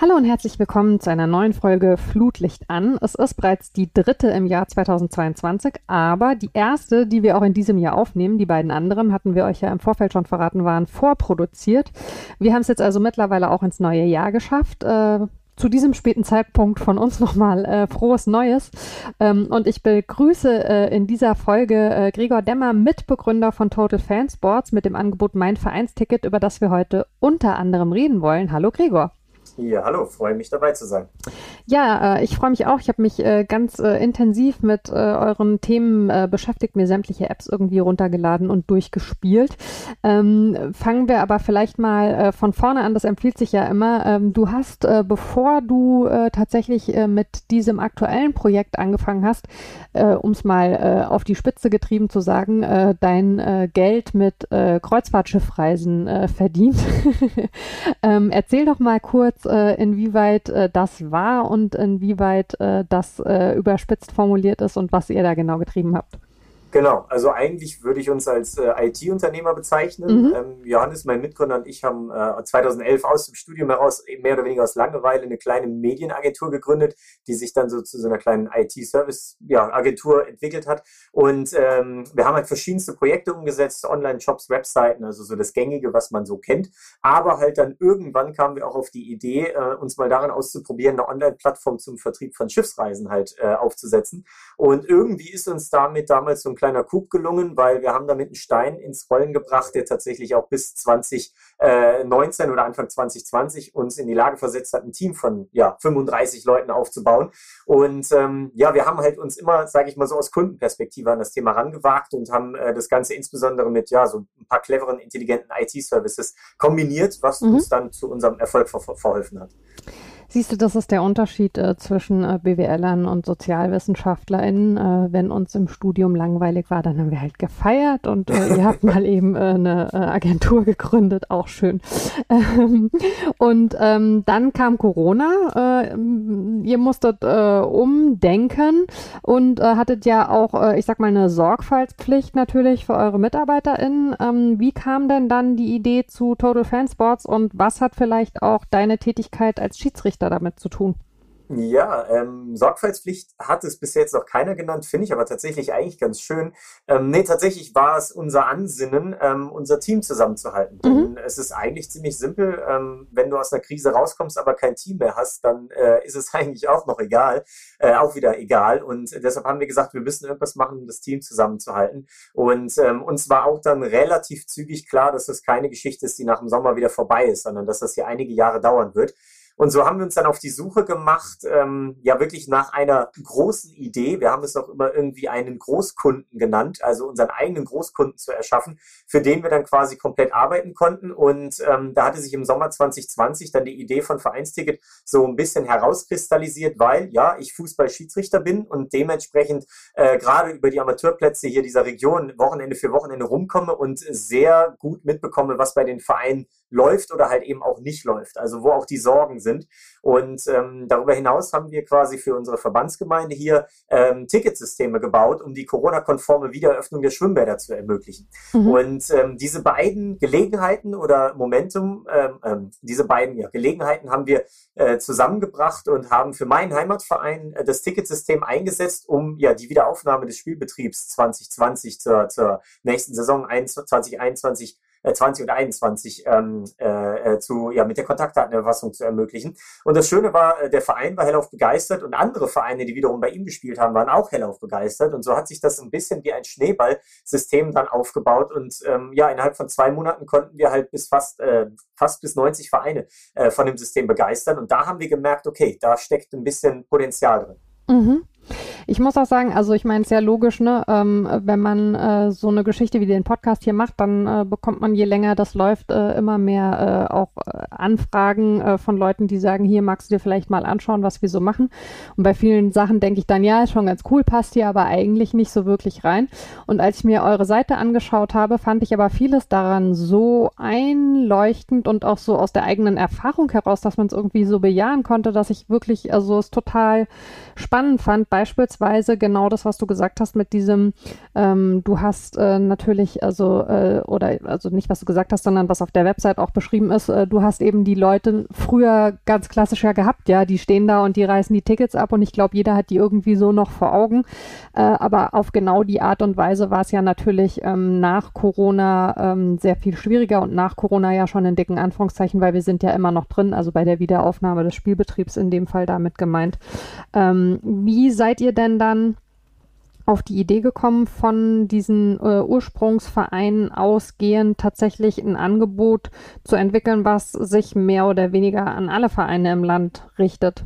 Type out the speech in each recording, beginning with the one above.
Hallo und herzlich willkommen zu einer neuen Folge Flutlicht an. Es ist bereits die dritte im Jahr 2022, aber die erste, die wir auch in diesem Jahr aufnehmen. Die beiden anderen hatten wir euch ja im Vorfeld schon verraten, waren vorproduziert. Wir haben es jetzt also mittlerweile auch ins neue Jahr geschafft. Äh, zu diesem späten Zeitpunkt von uns nochmal äh, frohes Neues. Ähm, und ich begrüße äh, in dieser Folge äh, Gregor Demmer, Mitbegründer von Total Fan Sports mit dem Angebot Mein Vereinsticket, über das wir heute unter anderem reden wollen. Hallo Gregor. Ja, hallo, freue mich dabei zu sein. Ja, äh, ich freue mich auch. Ich habe mich äh, ganz äh, intensiv mit euren Themen beschäftigt, mir sämtliche Apps irgendwie runtergeladen und durchgespielt. Ähm, fangen wir aber vielleicht mal von vorne an. Das empfiehlt sich ja immer. Ähm, du hast, bevor du tatsächlich mit diesem aktuellen Projekt angefangen hast, um es mal auf die Spitze getrieben zu sagen, dein Geld mit Kreuzfahrtschiffreisen verdient. ähm, erzähl doch mal kurz, äh, inwieweit äh, das war und inwieweit äh, das äh, überspitzt formuliert ist und was ihr da genau getrieben habt. Genau, also eigentlich würde ich uns als äh, IT-Unternehmer bezeichnen. Mhm. Ähm, Johannes, mein Mitgründer und ich haben äh, 2011 aus dem Studium heraus mehr oder weniger aus Langeweile eine kleine Medienagentur gegründet, die sich dann so zu so einer kleinen IT-Service-Agentur ja, entwickelt hat. Und ähm, wir haben halt verschiedenste Projekte umgesetzt, Online-Shops, Webseiten, also so das Gängige, was man so kennt. Aber halt dann irgendwann kamen wir auch auf die Idee, äh, uns mal daran auszuprobieren, eine Online-Plattform zum Vertrieb von Schiffsreisen halt äh, aufzusetzen. Und irgendwie ist uns damit damals so ein kleiner Coup gelungen, weil wir haben damit einen Stein ins Rollen gebracht, der tatsächlich auch bis 2019 oder Anfang 2020 uns in die Lage versetzt hat, ein Team von ja, 35 Leuten aufzubauen. Und ähm, ja, wir haben halt uns immer, sage ich mal so aus Kundenperspektive an das Thema rangewagt und haben äh, das Ganze insbesondere mit ja so ein paar cleveren, intelligenten IT-Services kombiniert, was mhm. uns dann zu unserem Erfolg ver verholfen hat. Siehst du, das ist der Unterschied äh, zwischen äh, BWLern und SozialwissenschaftlerInnen. Äh, wenn uns im Studium langweilig war, dann haben wir halt gefeiert und äh, ihr habt mal eben äh, eine äh, Agentur gegründet, auch schön. Ähm, und ähm, dann kam Corona. ihr musstet umdenken und hattet ja auch, ich sag mal, eine Sorgfaltspflicht natürlich für eure MitarbeiterInnen. Ähm, wie kam denn dann die Idee zu Total Fan Sports und was hat vielleicht auch deine Tätigkeit als Schiedsrichter da damit zu tun? Ja, ähm, Sorgfaltspflicht hat es bis jetzt noch keiner genannt, finde ich aber tatsächlich eigentlich ganz schön. Ähm, nee, tatsächlich war es unser Ansinnen, ähm, unser Team zusammenzuhalten. Mhm. Es ist eigentlich ziemlich simpel. Ähm, wenn du aus einer Krise rauskommst, aber kein Team mehr hast, dann äh, ist es eigentlich auch noch egal, äh, auch wieder egal. Und deshalb haben wir gesagt, wir müssen irgendwas machen, um das Team zusammenzuhalten. Und ähm, uns war auch dann relativ zügig klar, dass das keine Geschichte ist, die nach dem Sommer wieder vorbei ist, sondern dass das hier einige Jahre dauern wird. Und so haben wir uns dann auf die Suche gemacht, ähm, ja wirklich nach einer großen Idee. Wir haben es auch immer irgendwie einen Großkunden genannt, also unseren eigenen Großkunden zu erschaffen, für den wir dann quasi komplett arbeiten konnten. Und ähm, da hatte sich im Sommer 2020 dann die Idee von Vereinsticket so ein bisschen herauskristallisiert, weil ja, ich Fußball-Schiedsrichter bin und dementsprechend äh, gerade über die Amateurplätze hier dieser Region Wochenende für Wochenende rumkomme und sehr gut mitbekomme, was bei den Vereinen läuft oder halt eben auch nicht läuft. Also wo auch die Sorgen sind. Und ähm, darüber hinaus haben wir quasi für unsere Verbandsgemeinde hier ähm, Ticketsysteme gebaut, um die Corona-konforme Wiedereröffnung der Schwimmbäder zu ermöglichen. Mhm. Und ähm, diese beiden Gelegenheiten oder Momentum, ähm, ähm, diese beiden ja, Gelegenheiten haben wir äh, zusammengebracht und haben für meinen Heimatverein äh, das Ticketsystem eingesetzt, um ja die Wiederaufnahme des Spielbetriebs 2020 zur, zur nächsten Saison 2021 20 und 21 ähm, äh, äh, zu, ja, mit der Kontaktdatenerfassung zu ermöglichen. Und das Schöne war, äh, der Verein war hellauf begeistert und andere Vereine, die wiederum bei ihm gespielt haben, waren auch hellauf begeistert. Und so hat sich das ein bisschen wie ein Schneeballsystem dann aufgebaut. Und ähm, ja, innerhalb von zwei Monaten konnten wir halt bis fast, äh, fast bis 90 Vereine äh, von dem System begeistern. Und da haben wir gemerkt, okay, da steckt ein bisschen Potenzial drin. Mhm. Ich muss auch sagen, also ich meine, es ist ja logisch, ne, ähm, wenn man äh, so eine Geschichte wie den Podcast hier macht, dann äh, bekommt man, je länger das läuft, äh, immer mehr äh, auch äh, Anfragen äh, von Leuten, die sagen, hier magst du dir vielleicht mal anschauen, was wir so machen. Und bei vielen Sachen denke ich dann, ja, ist schon ganz cool, passt hier aber eigentlich nicht so wirklich rein. Und als ich mir eure Seite angeschaut habe, fand ich aber vieles daran so einleuchtend und auch so aus der eigenen Erfahrung heraus, dass man es irgendwie so bejahen konnte, dass ich wirklich, also es total spannend fand, beispielsweise genau das, was du gesagt hast mit diesem, ähm, du hast äh, natürlich, also, äh, oder also nicht, was du gesagt hast, sondern was auf der Website auch beschrieben ist, äh, du hast eben die Leute früher ganz klassisch ja gehabt, ja, die stehen da und die reißen die Tickets ab und ich glaube, jeder hat die irgendwie so noch vor Augen. Äh, aber auf genau die Art und Weise war es ja natürlich ähm, nach Corona ähm, sehr viel schwieriger und nach Corona ja schon in dicken Anführungszeichen, weil wir sind ja immer noch drin, also bei der Wiederaufnahme des Spielbetriebs in dem Fall damit gemeint. Ähm, wie seid ihr denn dann auf die Idee gekommen, von diesen äh, Ursprungsvereinen ausgehend tatsächlich ein Angebot zu entwickeln, was sich mehr oder weniger an alle Vereine im Land richtet?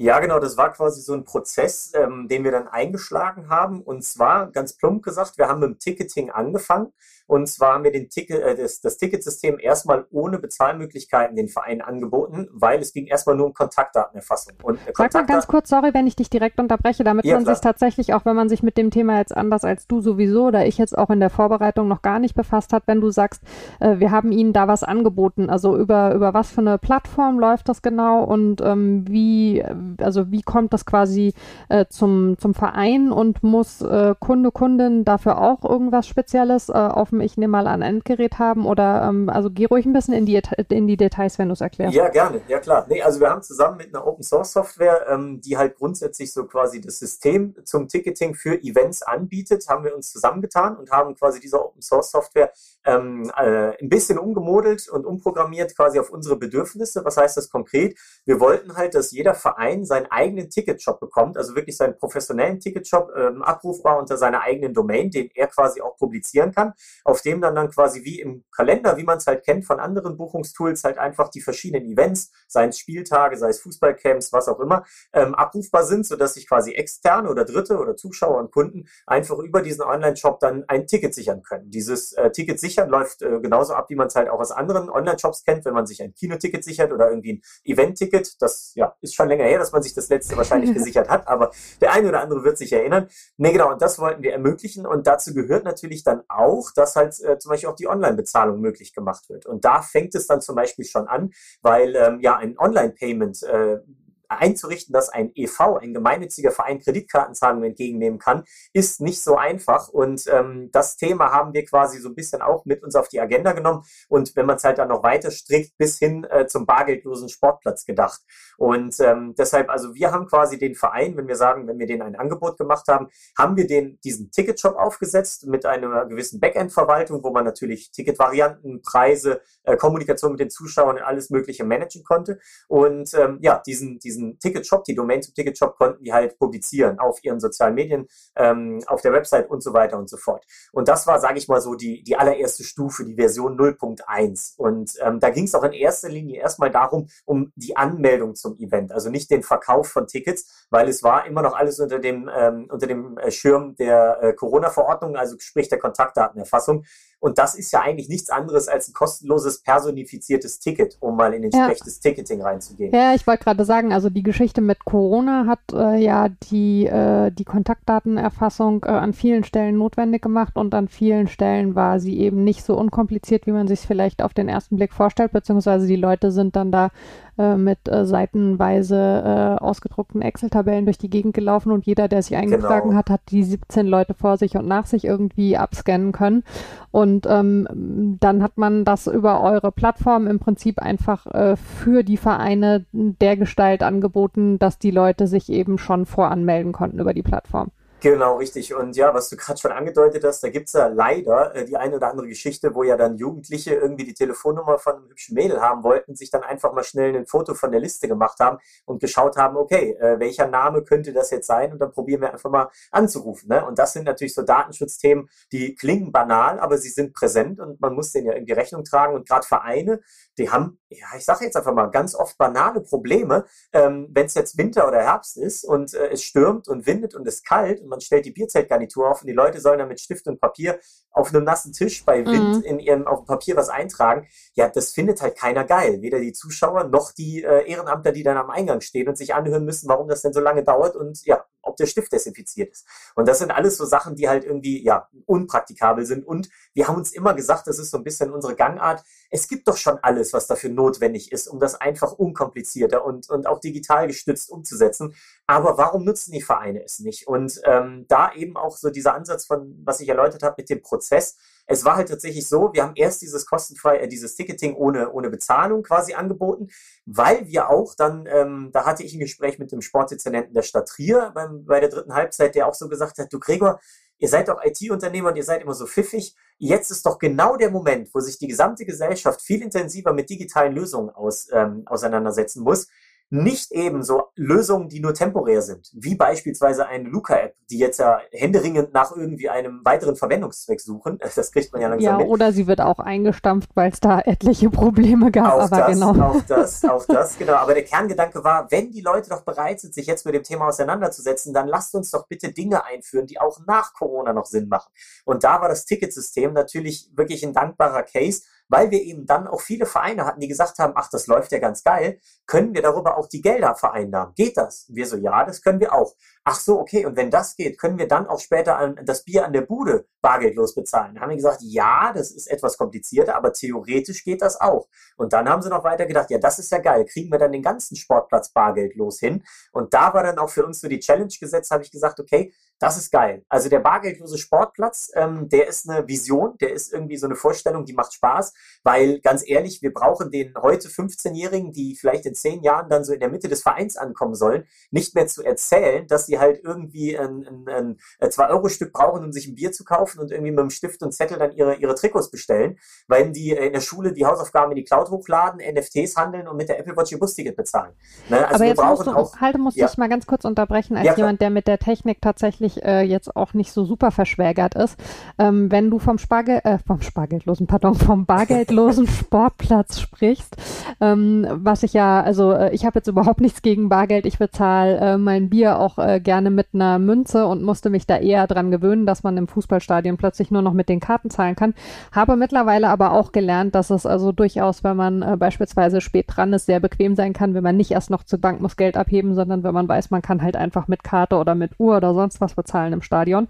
Ja, genau, das war quasi so ein Prozess, ähm, den wir dann eingeschlagen haben. Und zwar, ganz plump gesagt, wir haben mit dem Ticketing angefangen. Und zwar haben wir den Ticket, äh, das, das Ticketsystem erstmal ohne Bezahlmöglichkeiten den Vereinen angeboten, weil es ging erstmal nur um Kontaktdatenerfassung. Und Sag Kontaktdaten mal ganz kurz, sorry, wenn ich dich direkt unterbreche, damit ja, man klar. sich tatsächlich, auch wenn man sich mit dem Thema jetzt anders als du sowieso oder ich jetzt auch in der Vorbereitung noch gar nicht befasst hat, wenn du sagst, äh, wir haben ihnen da was angeboten. Also über, über was für eine Plattform läuft das genau und ähm, wie, also wie kommt das quasi äh, zum, zum Verein und muss äh, Kunde, Kundin dafür auch irgendwas Spezielles äh, auf dem ich nehme mal an, Endgerät haben oder ähm, also geh ruhig ein bisschen in die, in die Details, wenn du es erklärst. Ja, gerne, ja klar. Nee, also wir haben zusammen mit einer Open Source Software, ähm, die halt grundsätzlich so quasi das System zum Ticketing für Events anbietet, haben wir uns zusammengetan und haben quasi diese Open Source Software ähm, äh, ein bisschen umgemodelt und umprogrammiert quasi auf unsere Bedürfnisse. Was heißt das konkret? Wir wollten halt, dass jeder Verein seinen eigenen Ticketshop bekommt, also wirklich seinen professionellen Ticketshop ähm, abrufbar unter seiner eigenen Domain, den er quasi auch publizieren kann auf dem dann dann quasi wie im Kalender, wie man es halt kennt von anderen Buchungstools, halt einfach die verschiedenen Events, seien es Spieltage, sei es Fußballcamps, was auch immer, ähm, abrufbar sind, sodass sich quasi externe oder Dritte oder Zuschauer und Kunden einfach über diesen Online-Shop dann ein Ticket sichern können. Dieses äh, Ticket sichern läuft äh, genauso ab, wie man es halt auch aus anderen Online-Shops kennt, wenn man sich ein Kinoticket sichert oder irgendwie ein Event-Ticket. Das ja, ist schon länger her, dass man sich das letzte wahrscheinlich gesichert hat, aber der eine oder andere wird sich erinnern. Nee, genau, und das wollten wir ermöglichen und dazu gehört natürlich dann auch, dass halt äh, zum Beispiel auch die Online-Bezahlung möglich gemacht wird. Und da fängt es dann zum Beispiel schon an, weil ähm, ja ein Online-Payment äh, einzurichten, dass ein EV, ein gemeinnütziger Verein, Kreditkartenzahlungen entgegennehmen kann, ist nicht so einfach. Und ähm, das Thema haben wir quasi so ein bisschen auch mit uns auf die Agenda genommen. Und wenn man es halt dann noch weiter strickt, bis hin äh, zum bargeldlosen Sportplatz gedacht. Und ähm, deshalb, also wir haben quasi den Verein, wenn wir sagen, wenn wir denen ein Angebot gemacht haben, haben wir den, diesen Ticketshop aufgesetzt mit einer gewissen Backend-Verwaltung, wo man natürlich Ticketvarianten, Preise, äh, Kommunikation mit den Zuschauern und alles Mögliche managen konnte. Und ähm, ja, diesen, diesen diesen Ticketshop, die Domain zum Ticketshop konnten die halt publizieren auf ihren sozialen Medien, ähm, auf der Website und so weiter und so fort. Und das war, sage ich mal so, die, die allererste Stufe, die Version 0.1. Und ähm, da ging es auch in erster Linie erstmal darum, um die Anmeldung zum Event, also nicht den Verkauf von Tickets, weil es war immer noch alles unter dem, ähm, unter dem äh, Schirm der äh, Corona-Verordnung, also sprich der Kontaktdatenerfassung. Und das ist ja eigentlich nichts anderes als ein kostenloses personifiziertes Ticket, um mal in entsprechendes ja. Ticketing reinzugehen. Ja, ich wollte gerade sagen, also die Geschichte mit Corona hat äh, ja die, äh, die Kontaktdatenerfassung äh, an vielen Stellen notwendig gemacht und an vielen Stellen war sie eben nicht so unkompliziert, wie man sich vielleicht auf den ersten Blick vorstellt, beziehungsweise die Leute sind dann da äh, mit äh, seitenweise äh, ausgedruckten Excel-Tabellen durch die Gegend gelaufen und jeder, der sich eingetragen genau. hat, hat die 17 Leute vor sich und nach sich irgendwie abscannen können. Und ähm, dann hat man das über eure Plattform im Prinzip einfach äh, für die Vereine der Gestalt angeboten, dass die Leute sich eben schon voranmelden konnten über die Plattform. Genau, richtig. Und ja, was du gerade schon angedeutet hast, da gibt's ja leider äh, die eine oder andere Geschichte, wo ja dann Jugendliche irgendwie die Telefonnummer von einem hübschen Mädel haben wollten, sich dann einfach mal schnell ein Foto von der Liste gemacht haben und geschaut haben, okay, äh, welcher Name könnte das jetzt sein? Und dann probieren wir einfach mal anzurufen. Ne? Und das sind natürlich so Datenschutzthemen, die klingen banal, aber sie sind präsent und man muss denen ja irgendwie Rechnung tragen. Und gerade Vereine, die haben, ja, ich sage jetzt einfach mal, ganz oft banale Probleme, ähm, wenn es jetzt Winter oder Herbst ist und äh, es stürmt und windet und es kalt und man stellt die Bierzeltgarnitur auf und die Leute sollen dann mit Stift und Papier auf einem nassen Tisch bei Wind mhm. in ihrem auf dem Papier was eintragen. Ja, das findet halt keiner geil. Weder die Zuschauer noch die äh, Ehrenamtler, die dann am Eingang stehen und sich anhören müssen, warum das denn so lange dauert und ja, ob der Stift desinfiziert ist. Und das sind alles so Sachen, die halt irgendwie ja unpraktikabel sind. Und wir haben uns immer gesagt, das ist so ein bisschen unsere Gangart. Es gibt doch schon alles, was dafür notwendig ist, um das einfach unkomplizierter und, und auch digital gestützt umzusetzen. Aber warum nutzen die Vereine es nicht? Und ähm, da eben auch so dieser Ansatz von, was ich erläutert habe mit dem Prozess, es war halt tatsächlich so, wir haben erst dieses kostenfrei, äh, dieses Ticketing ohne, ohne Bezahlung quasi angeboten, weil wir auch dann, ähm, da hatte ich ein Gespräch mit dem Sportdezernenten der Stadt Trier beim, bei der dritten Halbzeit, der auch so gesagt hat, du Gregor, ihr seid doch IT-Unternehmer und ihr seid immer so pfiffig. Jetzt ist doch genau der Moment, wo sich die gesamte Gesellschaft viel intensiver mit digitalen Lösungen aus, ähm, auseinandersetzen muss nicht eben so Lösungen, die nur temporär sind, wie beispielsweise eine Luca-App, die jetzt ja händeringend nach irgendwie einem weiteren Verwendungszweck suchen. Das kriegt man ja langsam ja, mit. oder sie wird auch eingestampft, weil es da etliche Probleme gab. Auch aber das, genau. auch das, auch das, genau. Aber der Kerngedanke war, wenn die Leute doch bereit sind, sich jetzt mit dem Thema auseinanderzusetzen, dann lasst uns doch bitte Dinge einführen, die auch nach Corona noch Sinn machen. Und da war das Ticketsystem natürlich wirklich ein dankbarer Case, weil wir eben dann auch viele Vereine hatten, die gesagt haben, ach, das läuft ja ganz geil, können wir darüber auch die Gelder vereinnahmen? Geht das? Wir so, ja, das können wir auch. Ach so, okay, und wenn das geht, können wir dann auch später an, das Bier an der Bude bargeldlos bezahlen? Da haben wir gesagt, ja, das ist etwas komplizierter, aber theoretisch geht das auch. Und dann haben sie noch weiter gedacht, ja, das ist ja geil, kriegen wir dann den ganzen Sportplatz bargeldlos hin? Und da war dann auch für uns so die Challenge gesetzt, habe ich gesagt, okay, das ist geil. Also der bargeldlose Sportplatz, ähm, der ist eine Vision, der ist irgendwie so eine Vorstellung, die macht Spaß, weil ganz ehrlich, wir brauchen den heute 15-Jährigen, die vielleicht in zehn Jahren dann so in der Mitte des Vereins ankommen sollen, nicht mehr zu erzählen, dass sie halt irgendwie ein, ein, ein 2-Euro-Stück brauchen, um sich ein Bier zu kaufen und irgendwie mit einem Stift und Zettel dann ihre, ihre Trikots bestellen, weil die in der Schule die Hausaufgaben in die Cloud hochladen, NFTs handeln und mit der Apple Watch ihr Busticket bezahlen. Ne? Also Aber jetzt musst du, auch, Halte, musst ja. ich mal ganz kurz unterbrechen, als ja, jemand, der mit der Technik tatsächlich tatsächlich äh, jetzt auch nicht so super verschwägert ist. Ähm, wenn du vom Spargeld, äh, vom Spargeldlosen, pardon, vom bargeldlosen Sportplatz sprichst, ähm, was ich ja, also äh, ich habe jetzt überhaupt nichts gegen Bargeld. Ich bezahle äh, mein Bier auch äh, gerne mit einer Münze und musste mich da eher dran gewöhnen, dass man im Fußballstadion plötzlich nur noch mit den Karten zahlen kann. Habe mittlerweile aber auch gelernt, dass es also durchaus, wenn man äh, beispielsweise spät dran ist, sehr bequem sein kann, wenn man nicht erst noch zur Bank muss Geld abheben, sondern wenn man weiß, man kann halt einfach mit Karte oder mit Uhr oder sonst was bezahlen im Stadion.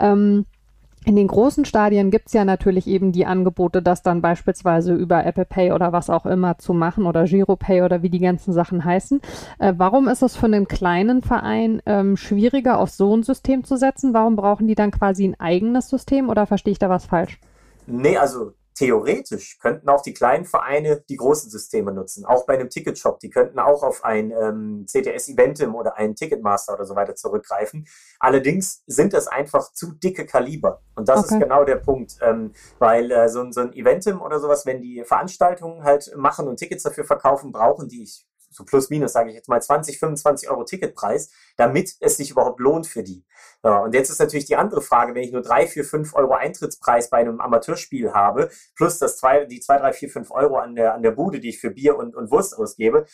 Ähm, in den großen Stadien gibt es ja natürlich eben die Angebote, das dann beispielsweise über Apple Pay oder was auch immer zu machen oder Giropay oder wie die ganzen Sachen heißen. Äh, warum ist es für einen kleinen Verein ähm, schwieriger, auf so ein System zu setzen? Warum brauchen die dann quasi ein eigenes System oder verstehe ich da was falsch? Nee, also theoretisch könnten auch die kleinen Vereine die großen Systeme nutzen. Auch bei einem Ticketshop. Die könnten auch auf ein ähm, CTS Eventim oder einen Ticketmaster oder so weiter zurückgreifen. Allerdings sind das einfach zu dicke Kaliber. Und das okay. ist genau der Punkt. Ähm, weil äh, so, so ein Eventim oder sowas, wenn die Veranstaltungen halt machen und Tickets dafür verkaufen, brauchen die, ich so plus minus, sage ich jetzt mal, 20, 25 Euro Ticketpreis, damit es sich überhaupt lohnt für die. Ja, und jetzt ist natürlich die andere Frage, wenn ich nur drei, vier, fünf Euro Eintrittspreis bei einem Amateurspiel habe, plus das zwei, die zwei, drei, vier, fünf Euro an der, an der Bude, die ich für Bier und, und Wurst ausgebe,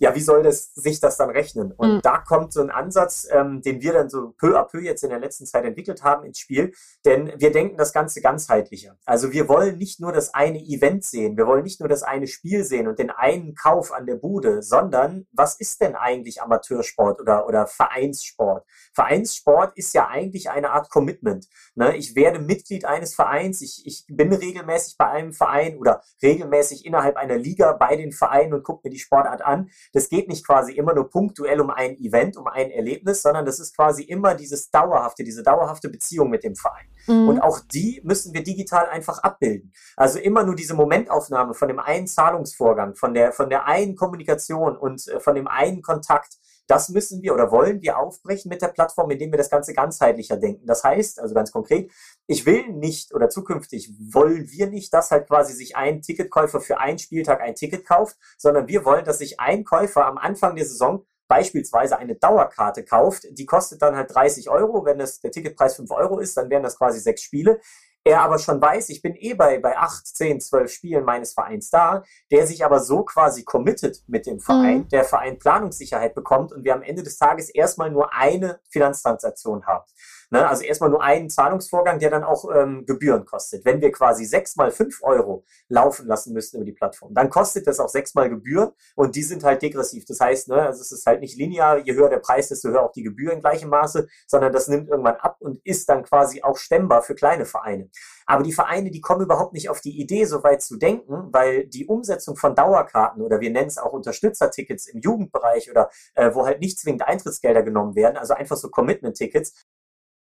ja, wie soll das sich das dann rechnen? Und mhm. da kommt so ein Ansatz, ähm, den wir dann so peu à peu jetzt in der letzten Zeit entwickelt haben ins Spiel, denn wir denken das Ganze ganzheitlicher. Also wir wollen nicht nur das eine Event sehen, wir wollen nicht nur das eine Spiel sehen und den einen Kauf an der Bude, sondern was ist denn eigentlich Amateursport oder, oder Vereinssport? Vereinssport ist ja eigentlich eine Art Commitment. Ne? Ich werde Mitglied eines Vereins, ich, ich bin regelmäßig bei einem Verein oder regelmäßig innerhalb einer Liga bei den Vereinen und gucke mir die Sportart an das geht nicht quasi immer nur punktuell um ein Event, um ein Erlebnis, sondern das ist quasi immer dieses dauerhafte, diese dauerhafte Beziehung mit dem Verein. Mhm. Und auch die müssen wir digital einfach abbilden. Also immer nur diese Momentaufnahme von dem einen Zahlungsvorgang, von der, von der einen Kommunikation und äh, von dem einen Kontakt Das müssen wir oder wollen wir aufbrechen mit der Plattform, indem wir das Ganze ganzheitlicher denken. Das heißt, also ganz konkret, ich will nicht oder zukünftig wollen wir nicht, dass halt quasi sich ein Ticketkäufer für einen Spieltag ein Ticket kauft, sondern wir wollen, dass sich ein Käufer am Anfang der Saison beispielsweise eine Dauerkarte kauft, die kostet dann halt 30 Euro. Wenn es der Ticketpreis 5 Euro ist, dann wären das quasi sechs Spiele er aber schon weiß, ich bin eh bei, bei 8, 10, 12 Spielen meines Vereins da, der sich aber so quasi committet mit dem Verein, mhm. der Verein Planungssicherheit bekommt und wir am Ende des Tages erstmal nur eine Finanztransaktion haben. Ne? Also erstmal nur einen Zahlungsvorgang, der dann auch ähm, Gebühren kostet. Wenn wir quasi sechs mal fünf Euro laufen lassen müssen über die Plattform, dann kostet das auch sechs mal Gebühren und die sind halt degressiv. Das heißt, ne, also es ist halt nicht linear, je höher der Preis, desto höher auch die Gebühren in gleichem Maße, sondern das nimmt irgendwann ab und ist dann quasi auch stemmbar für kleine Vereine. Aber die Vereine, die kommen überhaupt nicht auf die Idee, so weit zu denken, weil die Umsetzung von Dauerkarten oder wir nennen es auch Unterstützertickets im Jugendbereich oder äh, wo halt nicht zwingend Eintrittsgelder genommen werden, also einfach so Commitment-Tickets,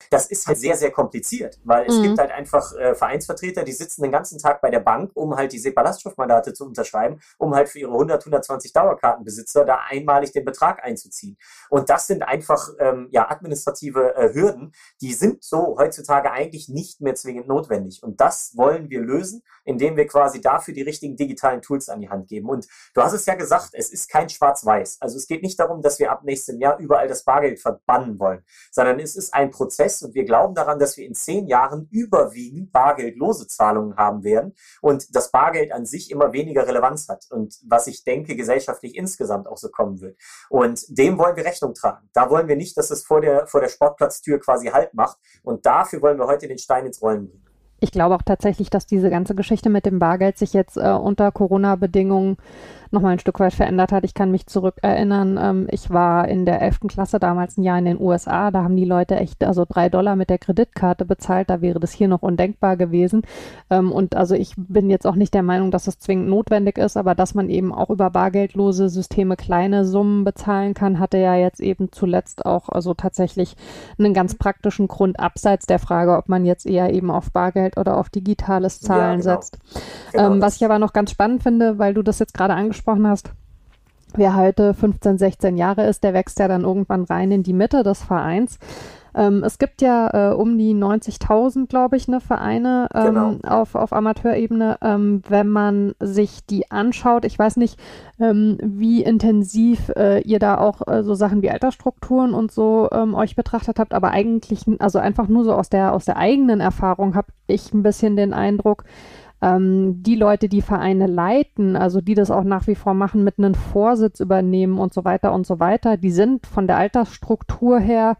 das ist halt sehr, sehr kompliziert, weil es mhm. gibt halt einfach äh, Vereinsvertreter, die sitzen den ganzen Tag bei der Bank, um halt diese Ballaststoffmandate zu unterschreiben, um halt für ihre 100, 120 Dauerkartenbesitzer da einmalig den Betrag einzuziehen. Und das sind einfach ähm, ja administrative äh, Hürden, die sind so heutzutage eigentlich nicht mehr zwingend notwendig. Und das wollen wir lösen, indem wir quasi dafür die richtigen digitalen Tools an die Hand geben. Und du hast es ja gesagt, es ist kein Schwarz-Weiß. Also es geht nicht darum, dass wir ab nächstem Jahr überall das Bargeld verbannen wollen, sondern es ist ein Prozess, Prozess und wir glauben daran, dass wir in zehn Jahren überwiegend bargeldlose Zahlungen haben werden und das Bargeld an sich immer weniger Relevanz hat und was ich denke, gesellschaftlich insgesamt auch so kommen wird. Und dem wollen wir Rechnung tragen. Da wollen wir nicht, dass es vor der, vor der Sportplatztür quasi Halt macht und dafür wollen wir heute den Stein ins Rollen bringen. Ich glaube auch tatsächlich, dass diese ganze Geschichte mit dem Bargeld sich jetzt äh, unter Corona-Bedingungen nochmal ein Stück weit verändert hat. Ich kann mich zurückerinnern, ähm, ich war in der 11. Klasse damals ein Jahr in den USA, da haben die Leute echt also drei Dollar mit der Kreditkarte bezahlt, da wäre das hier noch undenkbar gewesen. Ähm, und also ich bin jetzt auch nicht der Meinung, dass es zwingend notwendig ist, aber dass man eben auch über bargeldlose Systeme kleine Summen bezahlen kann, hatte ja jetzt eben zuletzt auch also tatsächlich einen ganz praktischen Grund abseits der Frage, ob man jetzt eher eben auf Bargeld oder auf digitales Zahlen ja, genau. setzt. Genau. Ähm, was ich aber noch ganz spannend finde, weil du das jetzt gerade angesprochen hast, wer heute 15, 16 Jahre ist, der wächst ja dann irgendwann rein in die Mitte des Vereins. Ähm, es gibt ja äh, um die 90.000, glaube ich, ne, Vereine ähm, genau. auf, auf Amateurebene. Ähm, wenn man sich die anschaut, ich weiß nicht, ähm, wie intensiv äh, ihr da auch äh, so Sachen wie Altersstrukturen und so ähm, euch betrachtet habt, aber eigentlich, also einfach nur so aus der, aus der eigenen Erfahrung habe ich ein bisschen den Eindruck, ähm, die Leute, die Vereine leiten, also die das auch nach wie vor machen, mit einem Vorsitz übernehmen und so weiter und so weiter, die sind von der Altersstruktur her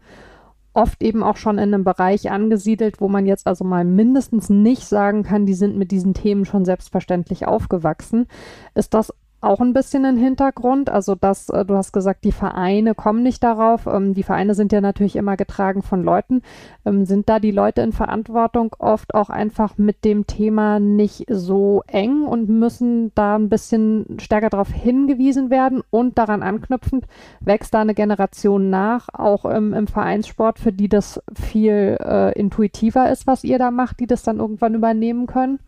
oft eben auch schon in einem Bereich angesiedelt, wo man jetzt also mal mindestens nicht sagen kann, die sind mit diesen Themen schon selbstverständlich aufgewachsen. Ist das auch ein bisschen ein Hintergrund. Also dass äh, du hast gesagt, die Vereine kommen nicht darauf. Ähm, die Vereine sind ja natürlich immer getragen von Leuten. Ähm, sind da die Leute in Verantwortung oft auch einfach mit dem Thema nicht so eng und müssen da ein bisschen stärker darauf hingewiesen werden und daran anknüpfend wächst da eine Generation nach, auch im, im Vereinssport, für die das viel äh, intuitiver ist, was ihr da macht, die das dann irgendwann übernehmen können?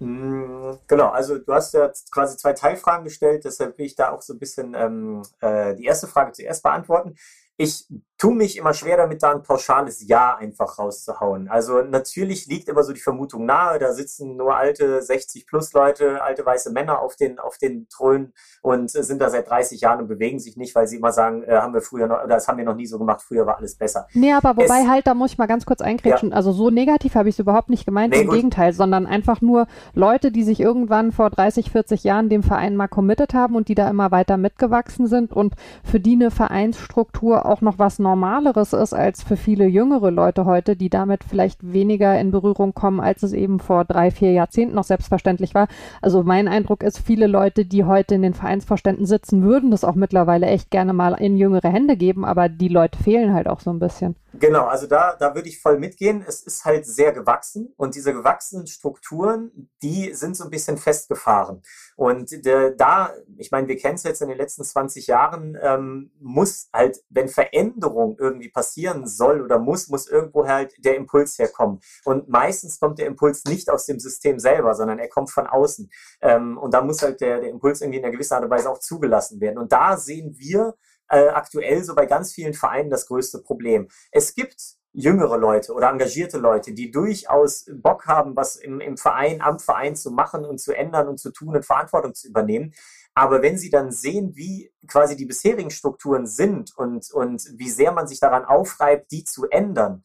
Mm, genau, also du hast ja quasi zwei Teilfragen gestellt, deshalb will ich da auch so ein bisschen ähm, äh, die erste Frage zuerst beantworten. Ich tue mich immer schwer damit, da ein pauschales Ja einfach rauszuhauen. Also natürlich liegt immer so die Vermutung nahe, da sitzen nur alte 60 plus Leute, alte weiße Männer auf den, auf den Thronen und sind da seit 30 Jahren und bewegen sich nicht, weil sie immer sagen, äh, haben wir früher noch, oder das haben wir noch nie so gemacht, früher war alles besser. Nee, aber wobei es, halt, da muss ich mal ganz kurz einkretschen. Ja. Also so negativ habe ich es überhaupt nicht gemeint, nee, im gut. Gegenteil, sondern einfach nur Leute, die sich irgendwann vor 30, 40 Jahren dem Verein mal committed haben und die da immer weiter mitgewachsen sind und für die eine Vereinsstruktur auch noch was Normaleres ist als für viele jüngere Leute heute, die damit vielleicht weniger in Berührung kommen, als es eben vor drei, vier Jahrzehnten noch selbstverständlich war. Also mein Eindruck ist, viele Leute, die heute in den Vereinsvorständen sitzen, würden das auch mittlerweile echt gerne mal in jüngere Hände geben, aber die Leute fehlen halt auch so ein bisschen. Genau, also da, da würde ich voll mitgehen. Es ist halt sehr gewachsen und diese gewachsenen Strukturen, die sind so ein bisschen festgefahren. Und da, ich meine, wir kennen es jetzt in den letzten 20 Jahren, ähm, muss halt, wenn Veränderung irgendwie passieren soll oder muss, muss irgendwo halt der Impuls herkommen. Und meistens kommt der Impuls nicht aus dem System selber, sondern er kommt von außen. Ähm, und da muss halt der, der Impuls irgendwie in einer gewissen Art und Weise auch zugelassen werden. Und da sehen wir äh, aktuell so bei ganz vielen Vereinen das größte Problem. Es gibt jüngere Leute oder engagierte Leute, die durchaus Bock haben, was im, im Verein, am Verein zu machen und zu ändern und zu tun und Verantwortung zu übernehmen. Aber wenn sie dann sehen, wie quasi die bisherigen Strukturen sind und, und wie sehr man sich daran aufreibt, die zu ändern,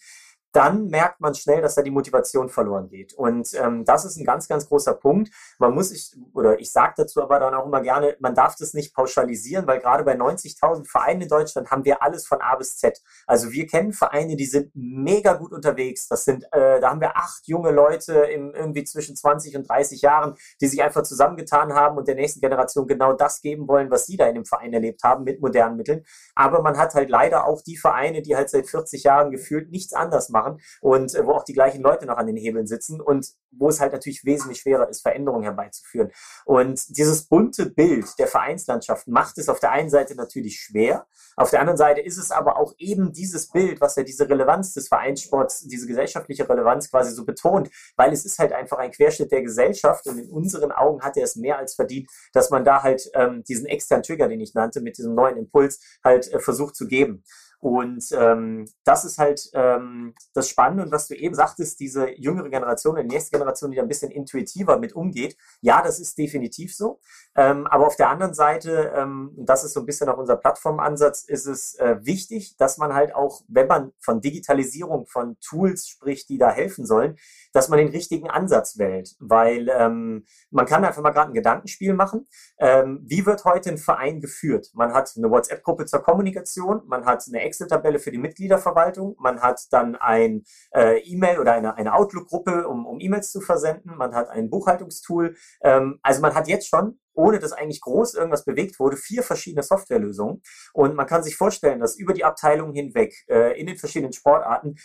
dann merkt man schnell, dass da die Motivation verloren geht. Und ähm, das ist ein ganz, ganz großer Punkt. Man muss sich, oder ich sage dazu aber dann auch immer gerne, man darf das nicht pauschalisieren, weil gerade bei 90.000 Vereinen in Deutschland haben wir alles von A bis Z. Also wir kennen Vereine, die sind mega gut unterwegs. Das sind, äh, da haben wir acht junge Leute im, irgendwie zwischen 20 und 30 Jahren, die sich einfach zusammengetan haben und der nächsten Generation genau das geben wollen, was sie da in dem Verein erlebt haben mit modernen Mitteln. Aber man hat halt leider auch die Vereine, die halt seit 40 Jahren gefühlt nichts anders machen machen und äh, wo auch die gleichen Leute noch an den Hebeln sitzen und wo es halt natürlich wesentlich schwerer ist, Veränderungen herbeizuführen. Und dieses bunte Bild der Vereinslandschaft macht es auf der einen Seite natürlich schwer, auf der anderen Seite ist es aber auch eben dieses Bild, was ja diese Relevanz des Vereinssports, diese gesellschaftliche Relevanz quasi so betont, weil es ist halt einfach ein Querschnitt der Gesellschaft und in unseren Augen hat er es mehr als verdient, dass man da halt ähm, diesen externen Trigger, den ich nannte, mit diesem neuen Impuls halt äh, versucht zu geben. Und ähm, das ist halt ähm, das Spannende und was du eben sagtest, diese jüngere Generation, die nächste Generation, die da ein bisschen intuitiver mit umgeht. Ja, das ist definitiv so. Ähm, aber auf der anderen Seite, ähm, das ist so ein bisschen auch unser Plattformansatz, ist es äh, wichtig, dass man halt auch, wenn man von Digitalisierung, von Tools spricht, die da helfen sollen, dass man den richtigen Ansatz wählt. Weil ähm, man kann einfach mal gerade ein Gedankenspiel machen. Ähm, wie wird heute ein Verein geführt? Man hat eine WhatsApp-Gruppe zur Kommunikation, man hat eine Excel-Tabelle für die Mitgliederverwaltung, man hat dann ein äh, E-Mail oder eine, eine Outlook-Gruppe, um, um E-Mails zu versenden, man hat ein Buchhaltungstool. Ähm, also man hat jetzt schon ohne dass eigentlich groß irgendwas bewegt wurde, vier verschiedene Softwarelösungen. Und man kann sich vorstellen, dass über die Abteilungen hinweg äh, in den verschiedenen Sportarten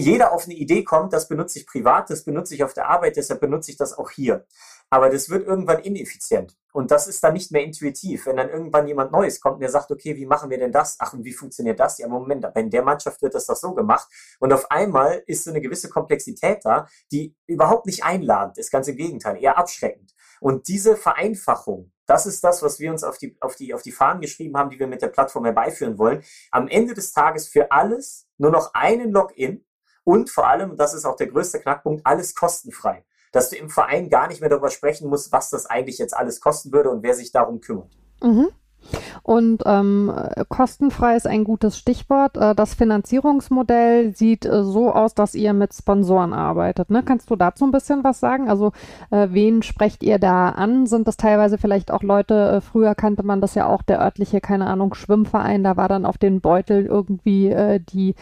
jeder auf eine Idee kommt, das benutze ich privat, das benutze ich auf der Arbeit, deshalb benutze ich das auch hier. Aber das wird irgendwann ineffizient. Und das ist dann nicht mehr intuitiv. Wenn dann irgendwann jemand Neues kommt und der sagt, okay, wie machen wir denn das? Ach, und wie funktioniert das? Ja, Moment, in der Mannschaft wird das doch so gemacht. Und auf einmal ist so eine gewisse Komplexität da, die überhaupt nicht einladend ist. Ganz im Gegenteil, eher abschreckend. Und diese Vereinfachung, das ist das, was wir uns auf die, auf die, auf die Fahnen geschrieben haben, die wir mit der Plattform herbeiführen wollen. Am Ende des Tages für alles nur noch einen Login und vor allem, das ist auch der größte Knackpunkt, alles kostenfrei. Dass du im Verein gar nicht mehr darüber sprechen musst, was das eigentlich jetzt alles kosten würde und wer sich darum kümmert. Mhm. Und ähm, kostenfrei ist ein gutes Stichwort. Äh, das Finanzierungsmodell sieht äh, so aus, dass ihr mit Sponsoren arbeitet. Ne? Kannst du dazu ein bisschen was sagen? Also äh, wen sprecht ihr da an? Sind das teilweise vielleicht auch Leute, äh, früher kannte man das ja auch, der örtliche, keine Ahnung, Schwimmverein, da war dann auf den Beutel irgendwie äh, die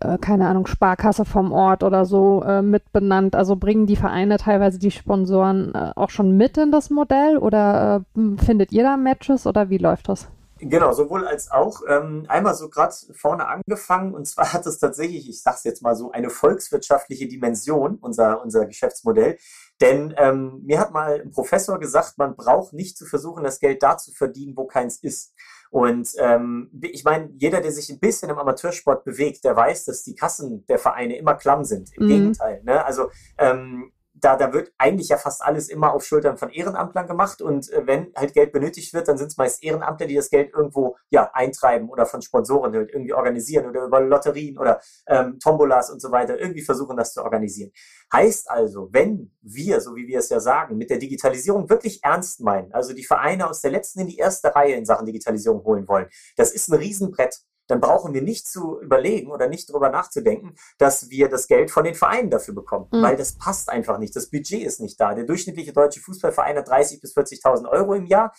äh, keine Ahnung, Sparkasse vom Ort oder so äh, mit benannt. Also bringen die Vereine teilweise die Sponsoren äh, auch schon mit in das Modell oder äh, findet ihr da Matches oder wie läuft das? Genau, sowohl als auch. Ähm, einmal so gerade vorne angefangen und zwar hat es tatsächlich, ich sag's jetzt mal so, eine volkswirtschaftliche Dimension, unser, unser Geschäftsmodell. Denn ähm, mir hat mal ein Professor gesagt, man braucht nicht zu versuchen, das Geld da zu verdienen, wo keins ist. Und ähm, ich meine, jeder, der sich ein bisschen im Amateursport bewegt, der weiß, dass die Kassen der Vereine immer klamm sind. Im mhm. Gegenteil. Ne? Also ähm, da, da wird eigentlich ja fast alles immer auf Schultern von Ehrenamtlern gemacht und äh, wenn halt Geld benötigt wird, dann sind es meist Ehrenamtler, die das Geld irgendwo ja eintreiben oder von Sponsoren halt irgendwie organisieren oder über Lotterien oder ähm, Tombolas und so weiter irgendwie versuchen, das zu organisieren. Heißt also, wenn wir, so wie wir es ja sagen, mit der Digitalisierung wirklich ernst meinen, also die Vereine aus der letzten in die erste Reihe in Sachen Digitalisierung holen wollen, das ist ein Riesenbrett dann brauchen wir nicht zu überlegen oder nicht darüber nachzudenken, dass wir das Geld von den Vereinen dafür bekommen, mhm. weil das passt einfach nicht. Das Budget ist nicht da. Der durchschnittliche deutsche Fußballverein hat 30 bis 40.000 Euro im Jahr.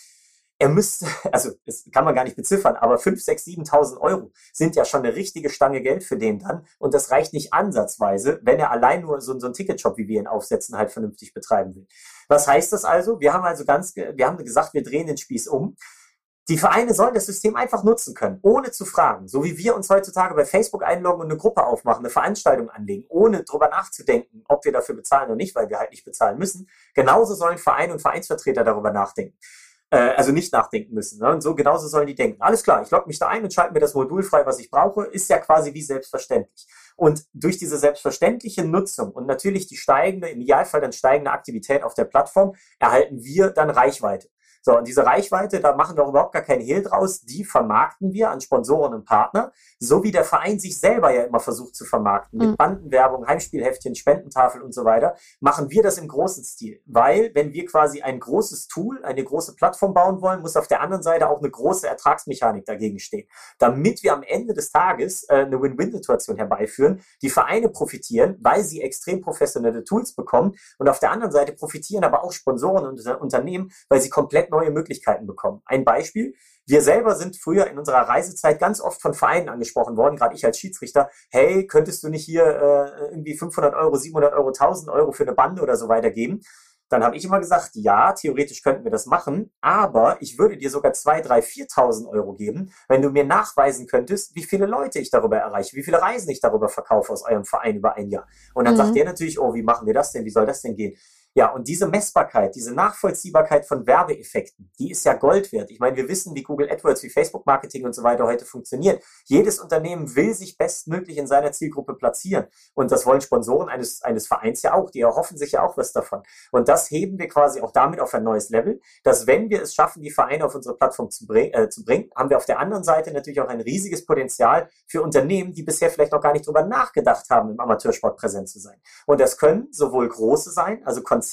Er müsste, also das kann man gar nicht beziffern, aber 5, 6, 7.000 Euro sind ja schon eine richtige Stange Geld für den dann. Und das reicht nicht ansatzweise, wenn er allein nur so, so einen Ticketshop, wie wir ihn aufsetzen, halt vernünftig betreiben will. Was heißt das also? Wir haben also ganz, wir haben gesagt, wir drehen den Spieß um. Die Vereine sollen das System einfach nutzen können, ohne zu fragen. So wie wir uns heutzutage bei Facebook einloggen und eine Gruppe aufmachen, eine Veranstaltung anlegen, ohne drüber nachzudenken, ob wir dafür bezahlen oder nicht, weil wir halt nicht bezahlen müssen. Genauso sollen Vereine und Vereinsvertreter darüber nachdenken. Äh, also nicht nachdenken müssen. Ne? Und so genauso sollen die denken. Alles klar, ich logge mich da ein und schalte mir das Modul frei, was ich brauche, ist ja quasi wie selbstverständlich. Und durch diese selbstverständliche Nutzung und natürlich die steigende, im Idealfall dann steigende Aktivität auf der Plattform, erhalten wir dann Reichweite. So, und diese Reichweite, da machen wir auch überhaupt gar keinen Hehl draus, die vermarkten wir an Sponsoren und Partner, so wie der Verein sich selber ja immer versucht zu vermarkten, mit mhm. Bandenwerbung, Heimspielheftchen, Spendentafel und so weiter, machen wir das im großen Stil. Weil, wenn wir quasi ein großes Tool, eine große Plattform bauen wollen, muss auf der anderen Seite auch eine große Ertragsmechanik dagegen stehen, damit wir am Ende des Tages äh, eine Win-Win-Situation herbeiführen. Die Vereine profitieren, weil sie extrem professionelle Tools bekommen und auf der anderen Seite profitieren aber auch Sponsoren und Unternehmen, weil sie komplett neue Möglichkeiten bekommen. Ein Beispiel, wir selber sind früher in unserer Reisezeit ganz oft von Vereinen angesprochen worden, gerade ich als Schiedsrichter, hey, könntest du nicht hier äh, irgendwie 500 Euro, 700 Euro, 1000 Euro für eine Bande oder so weitergeben? Dann habe ich immer gesagt, ja, theoretisch könnten wir das machen, aber ich würde dir sogar 2, 3, 4.000 Euro geben, wenn du mir nachweisen könntest, wie viele Leute ich darüber erreiche, wie viele Reisen ich darüber verkaufe aus eurem Verein über ein Jahr. Und dann mhm. sagt der natürlich, oh, wie machen wir das denn? Wie soll das denn gehen? Ja, und diese Messbarkeit, diese Nachvollziehbarkeit von Werbeeffekten, die ist ja Gold wert. Ich meine, wir wissen, wie Google AdWords, wie Facebook Marketing und so weiter heute funktioniert. Jedes Unternehmen will sich bestmöglich in seiner Zielgruppe platzieren. Und das wollen Sponsoren eines, eines Vereins ja auch. Die erhoffen sich ja auch was davon. Und das heben wir quasi auch damit auf ein neues Level, dass wenn wir es schaffen, die Vereine auf unsere Plattform zu, bring, äh, zu bringen, haben wir auf der anderen Seite natürlich auch ein riesiges Potenzial für Unternehmen, die bisher vielleicht noch gar nicht drüber nachgedacht haben, im Amateursport präsent zu sein. Und das können sowohl große sein, also Konzerne,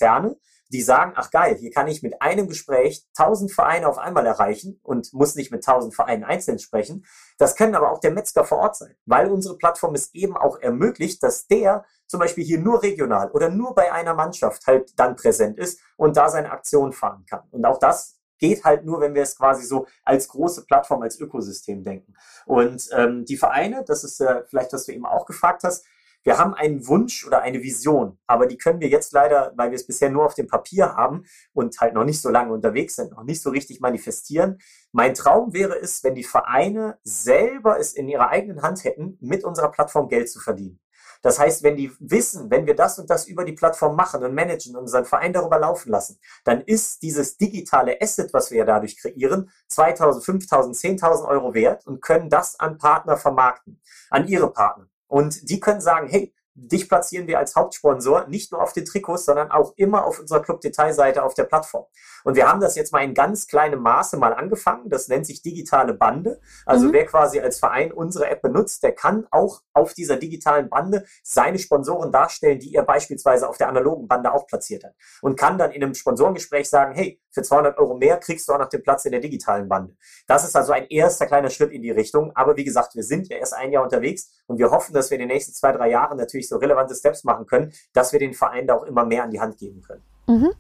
die sagen, ach geil, hier kann ich mit einem Gespräch tausend Vereine auf einmal erreichen und muss nicht mit tausend Vereinen einzeln sprechen. Das können aber auch der Metzger vor Ort sein, weil unsere Plattform es eben auch ermöglicht, dass der zum Beispiel hier nur regional oder nur bei einer Mannschaft halt dann präsent ist und da seine Aktion fahren kann. Und auch das geht halt nur, wenn wir es quasi so als große Plattform, als Ökosystem denken. Und ähm, die Vereine, das ist äh, vielleicht, was du eben auch gefragt hast, wir haben einen Wunsch oder eine Vision, aber die können wir jetzt leider, weil wir es bisher nur auf dem Papier haben und halt noch nicht so lange unterwegs sind, noch nicht so richtig manifestieren. Mein Traum wäre es, wenn die Vereine selber es in ihrer eigenen Hand hätten, mit unserer Plattform Geld zu verdienen. Das heißt, wenn die wissen, wenn wir das und das über die Plattform machen und managen und unseren Verein darüber laufen lassen, dann ist dieses digitale Asset, was wir dadurch kreieren, 2000, 5000, 10.000 Euro wert und können das an Partner vermarkten, an ihre Partner. Und die können sagen, hey, dich platzieren wir als Hauptsponsor nicht nur auf den Trikots, sondern auch immer auf unserer Club-Detailseite auf der Plattform. Und wir haben das jetzt mal in ganz kleinem Maße mal angefangen. Das nennt sich digitale Bande. Also mhm. wer quasi als Verein unsere App benutzt, der kann auch auf dieser digitalen Bande seine Sponsoren darstellen, die er beispielsweise auf der analogen Bande auch platziert hat. Und kann dann in einem Sponsorengespräch sagen, hey, für 200 Euro mehr kriegst du auch noch den Platz in der digitalen Bande. Das ist also ein erster kleiner Schritt in die Richtung. Aber wie gesagt, wir sind ja erst ein Jahr unterwegs und wir hoffen, dass wir in den nächsten zwei, drei Jahren natürlich so relevante Steps machen können, dass wir den Verein da auch immer mehr an die Hand geben können. Mhm.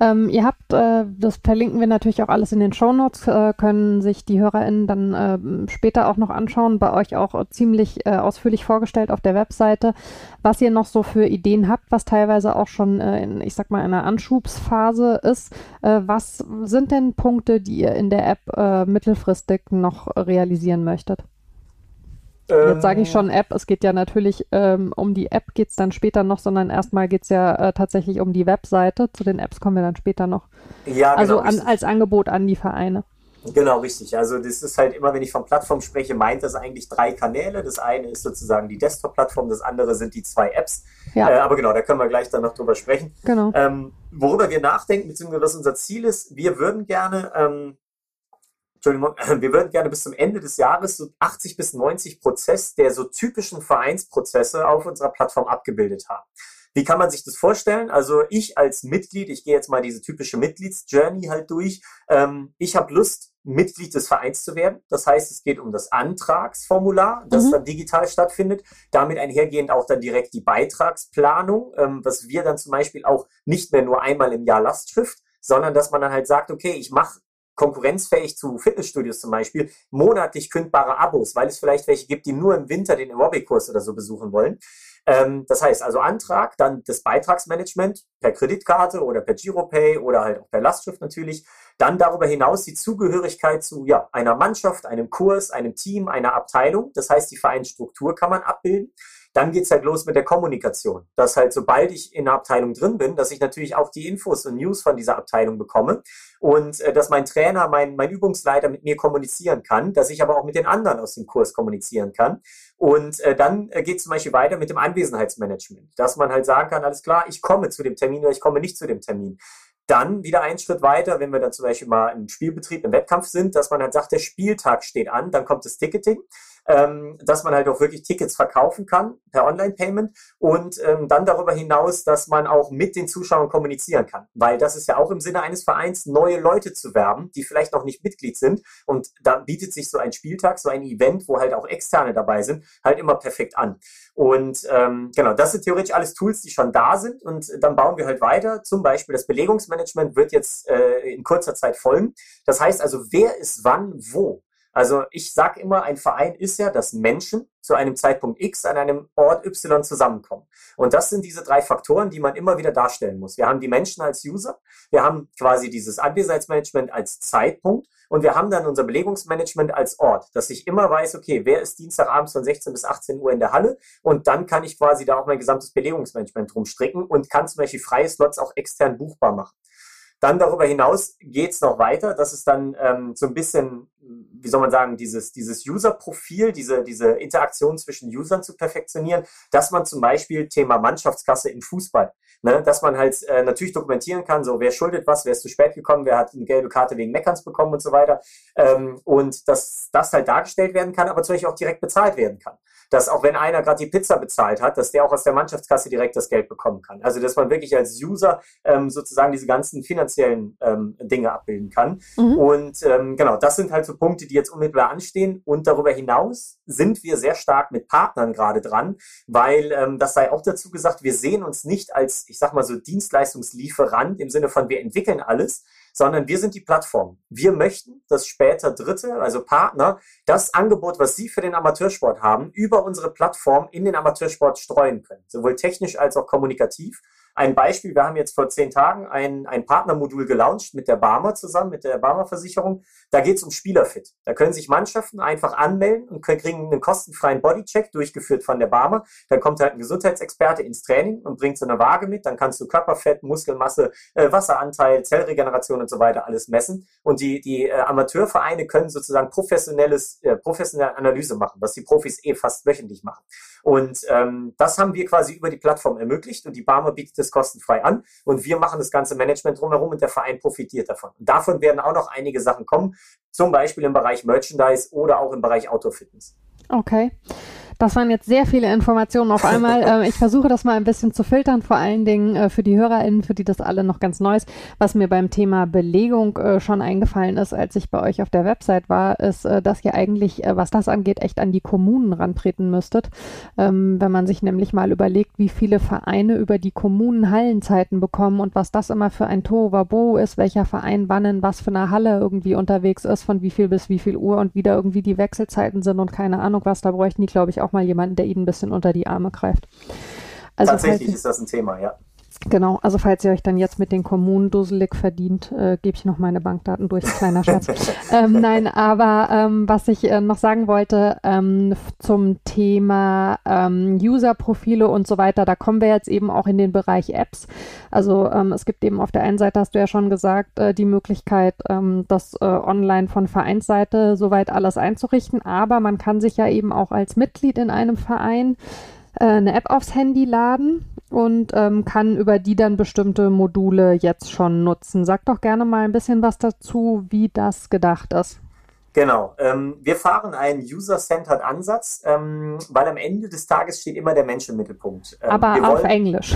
Ähm, ihr habt, äh, das verlinken wir natürlich auch alles in den Shownotes, äh, können sich die HörerInnen dann äh, später auch noch anschauen, bei euch auch ziemlich äh, ausführlich vorgestellt auf der Webseite, was ihr noch so für Ideen habt, was teilweise auch schon äh, in, ich sag mal, in einer Anschubsphase ist. Äh, was sind denn Punkte, die ihr in der App mittelfristig noch realisieren möchtet? Jetzt sage ich schon App, es geht ja natürlich ähm, um die App geht es dann später noch, sondern erstmal geht es ja äh, tatsächlich um die Webseite. Zu den Apps kommen wir dann später noch. Ja, also genau, an, als Angebot an die Vereine. Genau, richtig. Also das ist halt immer, wenn ich von Plattform spreche, meint das eigentlich drei Kanäle. Das eine ist sozusagen die Desktop-Plattform, das andere sind die zwei Apps. Ja. Äh, aber genau, da können wir gleich dann noch drüber sprechen. Genau. Ähm, worüber wir nachdenken, beziehungsweise was unser Ziel ist, wir würden gerne ähm, Entschuldigung, wir würden gerne bis zum Ende des Jahres so 80 bis 90 Prozess der so typischen Vereinsprozesse auf unserer Plattform abgebildet haben. Wie kann man sich das vorstellen? Also ich als Mitglied, ich gehe jetzt mal diese typische Mitgliedsjourney halt durch. Ähm, ich habe Lust, Mitglied des Vereins zu werden. Das heißt, es geht um das Antragsformular, das mhm. dann digital stattfindet. Damit einhergehend auch dann direkt die Beitragsplanung, ähm, was wir dann zum Beispiel auch nicht mehr nur einmal im Jahr Lastschrift, sondern dass man dann halt sagt, okay, ich mache konkurrenzfähig zu Fitnessstudios zum Beispiel, monatlich kündbare Abos, weil es vielleicht welche gibt, die nur im Winter den Aerobic-Kurs oder so besuchen wollen. Ähm, das heißt also Antrag, dann das Beitragsmanagement per Kreditkarte oder per Giropay oder halt auch per Lastschrift natürlich. Dann darüber hinaus die Zugehörigkeit zu ja, einer Mannschaft, einem Kurs, einem Team, einer Abteilung. Das heißt, die Vereinsstruktur kann man abbilden. Dann geht's halt los mit der Kommunikation. Dass halt, sobald ich in einer Abteilung drin bin, dass ich natürlich auch die Infos und News von dieser Abteilung bekomme und äh, dass mein Trainer, mein, mein Übungsleiter mit mir kommunizieren kann, dass ich aber auch mit den anderen aus dem Kurs kommunizieren kann. Und äh, dann äh, geht zum Beispiel weiter mit dem Anwesenheitsmanagement, dass man halt sagen kann, alles klar, ich komme zu dem Termin oder ich komme nicht zu dem Termin. Dann wieder einen Schritt weiter, wenn wir dann zum Beispiel mal im Spielbetrieb, im Wettkampf sind, dass man halt sagt, der Spieltag steht an, dann kommt das Ticketing ähm, dass man halt auch wirklich Tickets verkaufen kann per Online-Payment und ähm, dann darüber hinaus, dass man auch mit den Zuschauern kommunizieren kann, weil das ist ja auch im Sinne eines Vereins, neue Leute zu werben, die vielleicht noch nicht Mitglied sind und da bietet sich so ein Spieltag, so ein Event, wo halt auch Externe dabei sind, halt immer perfekt an. Und ähm, genau, das sind theoretisch alles Tools, die schon da sind und dann bauen wir halt weiter. Zum Beispiel das Belegungsmanagement wird jetzt äh, in kurzer Zeit folgen. Das heißt also, wer ist wann wo? Also ich sage immer, ein Verein ist ja, dass Menschen zu einem Zeitpunkt X an einem Ort Y zusammenkommen. Und das sind diese drei Faktoren, die man immer wieder darstellen muss. Wir haben die Menschen als User, wir haben quasi dieses Anwesenheitsmanagement als Zeitpunkt und wir haben dann unser Belegungsmanagement als Ort, dass ich immer weiß, okay, wer ist Dienstagabends von 16 bis 18 Uhr in der Halle und dann kann ich quasi da auch mein gesamtes Belegungsmanagement rumstricken und kann zum Beispiel freie Slots auch extern buchbar machen. Dann darüber hinaus geht es noch weiter. Das ist dann ähm, so ein bisschen, wie soll man sagen, dieses, dieses User-Profil, diese, diese Interaktion zwischen Usern zu perfektionieren, dass man zum Beispiel Thema Mannschaftskasse im Fußball, ne, dass man halt äh, natürlich dokumentieren kann, so wer schuldet was, wer ist zu spät gekommen, wer hat eine gelbe Karte wegen Meckerns bekommen und so weiter. Ähm, und dass das halt dargestellt werden kann, aber zum Beispiel auch direkt bezahlt werden kann dass auch wenn einer gerade die Pizza bezahlt hat, dass der auch aus der Mannschaftskasse direkt das Geld bekommen kann. Also dass man wirklich als User ähm, sozusagen diese ganzen finanziellen ähm, Dinge abbilden kann. Mhm. Und ähm, genau, das sind halt so Punkte, die jetzt unmittelbar anstehen. Und darüber hinaus sind wir sehr stark mit Partnern gerade dran, weil ähm, das sei auch dazu gesagt, wir sehen uns nicht als, ich sag mal so, Dienstleistungslieferant im Sinne von wir entwickeln alles, sondern wir sind die Plattform. Wir möchten, dass später Dritte, also Partner, das Angebot, was sie für den Amateursport haben, über unsere Plattform in den Amateursport streuen können, sowohl technisch als auch kommunikativ. Ein Beispiel, wir haben jetzt vor zehn Tagen ein, ein Partnermodul gelauncht mit der Barmer zusammen, mit der Barmer Versicherung. Da geht es um Spielerfit. Da können sich Mannschaften einfach anmelden und können, kriegen einen kostenfreien Bodycheck durchgeführt von der Barmer. Dann kommt halt ein Gesundheitsexperte ins Training und bringt so eine Waage mit. Dann kannst du Körperfett, Muskelmasse, äh, Wasseranteil, Zellregeneration und so weiter alles messen. Und die, die äh, Amateurvereine können sozusagen professionelles, äh, professionelle Analyse machen, was die Profis eh fast wöchentlich machen. Und ähm, das haben wir quasi über die Plattform ermöglicht und die Barmer bietet es kostenfrei an und wir machen das ganze Management drumherum und der Verein profitiert davon. Und davon werden auch noch einige Sachen kommen, zum Beispiel im Bereich Merchandise oder auch im Bereich Autofitness. Okay. Das waren jetzt sehr viele Informationen auf einmal. ähm, ich versuche das mal ein bisschen zu filtern, vor allen Dingen äh, für die HörerInnen, für die das alle noch ganz neu ist. Was mir beim Thema Belegung äh, schon eingefallen ist, als ich bei euch auf der Website war, ist, äh, dass ihr eigentlich, was das angeht, echt an die Kommunen rantreten müsstet. Ähm, wenn man sich nämlich mal überlegt, wie viele Vereine über die Kommunen Hallenzeiten bekommen und was das immer für ein Tohuwabo ist, welcher Verein wann in was für einer Halle irgendwie unterwegs ist, von wie viel bis wie viel Uhr und wie da irgendwie die Wechselzeiten sind und keine Ahnung was, da bräuchten die, glaube ich, auch mal jemanden, der ihnen ein bisschen unter die Arme greift. Also Tatsächlich ist das ein Thema, ja. Genau, also falls ihr euch dann jetzt mit den Kommunen dusselig verdient, äh, gebe ich noch meine Bankdaten durch, kleiner Schatz. ähm, nein, aber ähm, was ich äh, noch sagen wollte ähm, zum Thema ähm, User-Profile und so weiter, da kommen wir jetzt eben auch in den Bereich Apps. Also ähm, es gibt eben auf der einen Seite, hast du ja schon gesagt, äh, die Möglichkeit, ähm, das äh, online von Vereinsseite soweit alles einzurichten, aber man kann sich ja eben auch als Mitglied in einem Verein äh, eine App aufs Handy laden und ähm, kann über die dann bestimmte Module jetzt schon nutzen. Sag doch gerne mal ein bisschen was dazu, wie das gedacht ist. Genau. Ähm, wir fahren einen User-Centered Ansatz, ähm, weil am Ende des Tages steht immer der Mensch im Mittelpunkt. Ähm, Aber auf wollen... Englisch.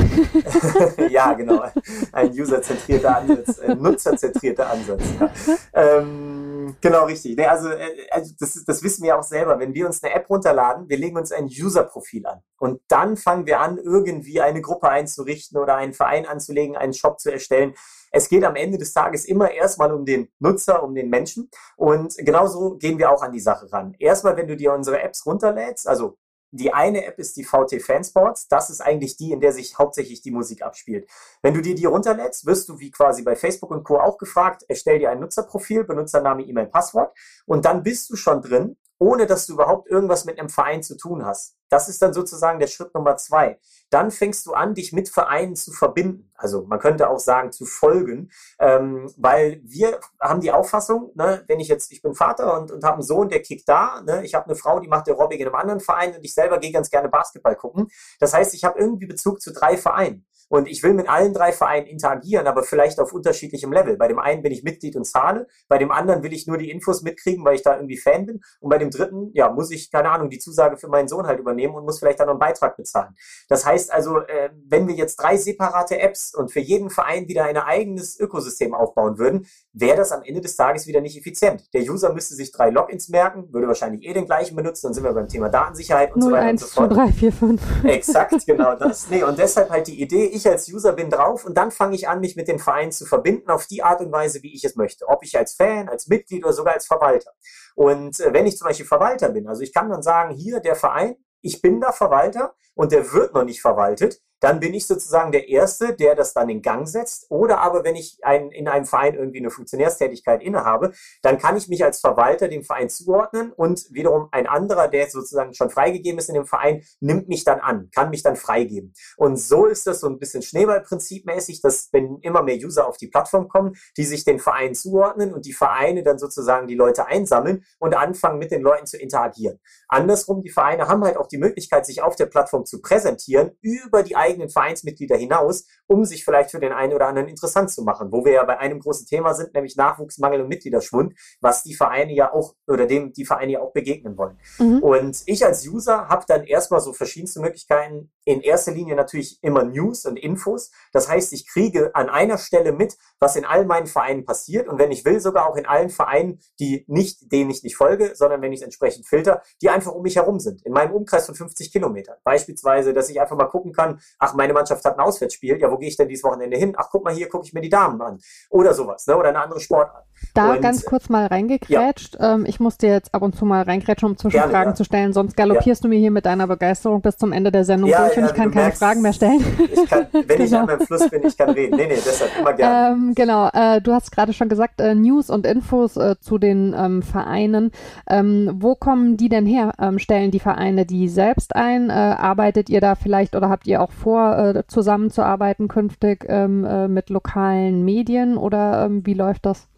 ja, genau. Ein userzentrierter Ansatz, ein nutzerzentrierter Ansatz. Ja. Ähm, genau, richtig. Nee, also, äh, also das, das wissen wir auch selber. Wenn wir uns eine App runterladen, wir legen uns ein User-Profil an. Und dann fangen wir an, irgendwie eine Gruppe einzurichten oder einen Verein anzulegen, einen Shop zu erstellen es geht am Ende des Tages immer erstmal um den Nutzer, um den Menschen. Und genauso gehen wir auch an die Sache ran. Erstmal, wenn du dir unsere Apps runterlädst, also die eine App ist die VT Fansports. Das ist eigentlich die, in der sich hauptsächlich die Musik abspielt. Wenn du dir die runterlädst, wirst du wie quasi bei Facebook und Co. auch gefragt, erstell dir ein Nutzerprofil, Benutzername, E-Mail, Passwort und dann bist du schon drin ohne dass du überhaupt irgendwas mit einem Verein zu tun hast. Das ist dann sozusagen der Schritt Nummer zwei. Dann fängst du an, dich mit Vereinen zu verbinden. Also man könnte auch sagen, zu folgen, ähm, weil wir haben die Auffassung, ne, wenn ich jetzt, ich bin Vater und, und habe einen Sohn, der kickt da, ne, ich habe eine Frau, die macht Aerobic in einem anderen Verein und ich selber gehe ganz gerne Basketball gucken. Das heißt, ich habe irgendwie Bezug zu drei Vereinen. Und ich will mit allen drei Vereinen interagieren, aber vielleicht auf unterschiedlichem Level. Bei dem einen bin ich Mitglied und zahle, bei dem anderen will ich nur die Infos mitkriegen, weil ich da irgendwie Fan bin und bei dem dritten, ja, muss ich, keine Ahnung, die Zusage für meinen Sohn halt übernehmen und muss vielleicht dann noch einen Beitrag bezahlen. Das heißt also, äh, wenn wir jetzt drei separate Apps und für jeden Verein wieder ein eigenes Ökosystem aufbauen würden, wäre das am Ende des Tages wieder nicht effizient. Der User müsste sich drei Logins merken, würde wahrscheinlich eh den gleichen benutzen, dann sind wir beim Thema Datensicherheit und 0, so weiter 1, und so fort. 2, 3, 4, 5. Exakt, genau das. Nee, und deshalb halt die Idee, ich als User bin drauf und dann fange ich an, mich mit den Vereinen zu verbinden auf die Art und Weise, wie ich es möchte. Ob ich als Fan, als Mitglied oder sogar als Verwalter. Und äh, wenn ich zum Beispiel Verwalter bin, also ich kann dann sagen, hier der Verein, ich bin da Verwalter und der wird noch nicht verwaltet, dann bin ich sozusagen der Erste, der das dann in Gang setzt. Oder aber wenn ich ein, in einem Verein irgendwie eine Funktionärstätigkeit innehabe, dann kann ich mich als Verwalter dem Verein zuordnen und wiederum ein anderer, der sozusagen schon freigegeben ist in dem Verein, nimmt mich dann an, kann mich dann freigeben. Und so ist das so ein bisschen Schneeballprinzipmäßig, dass wenn immer mehr User auf die Plattform kommen, die sich den Verein zuordnen und die Vereine dann sozusagen die Leute einsammeln und anfangen mit den Leuten zu interagieren. Andersrum, die Vereine haben halt auch die Möglichkeit, sich auf der Plattform zu präsentieren über die eigenen Vereinsmitglieder hinaus, um sich vielleicht für den einen oder anderen interessant zu machen, wo wir ja bei einem großen Thema sind, nämlich Nachwuchsmangel und Mitgliederschwund, was die Vereine ja auch oder dem die Vereine ja auch begegnen wollen. Mhm. Und ich als User habe dann erstmal so verschiedenste Möglichkeiten. In erster Linie natürlich immer News und Infos. Das heißt, ich kriege an einer Stelle mit, was in all meinen Vereinen passiert und wenn ich will, sogar auch in allen Vereinen, die nicht, denen ich nicht folge, sondern wenn ich es entsprechend filter, die einfach um mich herum sind. In meinem Umkreis von 50 Kilometern. Beispielsweise, dass ich einfach mal gucken kann, ach, meine Mannschaft hat ein Auswärtsspiel, ja, wo gehe ich denn dieses Wochenende hin? Ach, guck mal, hier gucke ich mir die Damen an. Oder sowas, ne? Oder eine andere Sportart. Da und, ganz kurz mal reingekrätscht. Ja. Ähm, ich musste jetzt ab und zu mal reingrätschen, um Zwischenfragen ja. zu stellen, sonst galoppierst du mir hier mit deiner Begeisterung bis zum Ende der Sendung durch und ich kann keine merkst, Fragen mehr stellen. Ich kann, wenn genau. ich an meinem Fluss bin, ich kann reden. Nee, nee, deshalb immer gerne. Ähm, genau, äh, du hast gerade schon gesagt, äh, News und Infos äh, zu den ähm, Vereinen. Ähm, wo kommen die denn her? Ähm, stellen die Vereine die selbst ein? Äh, arbeitet ihr da vielleicht oder habt ihr auch vor, äh, zusammenzuarbeiten künftig ähm, äh, mit lokalen Medien oder ähm, wie läuft das?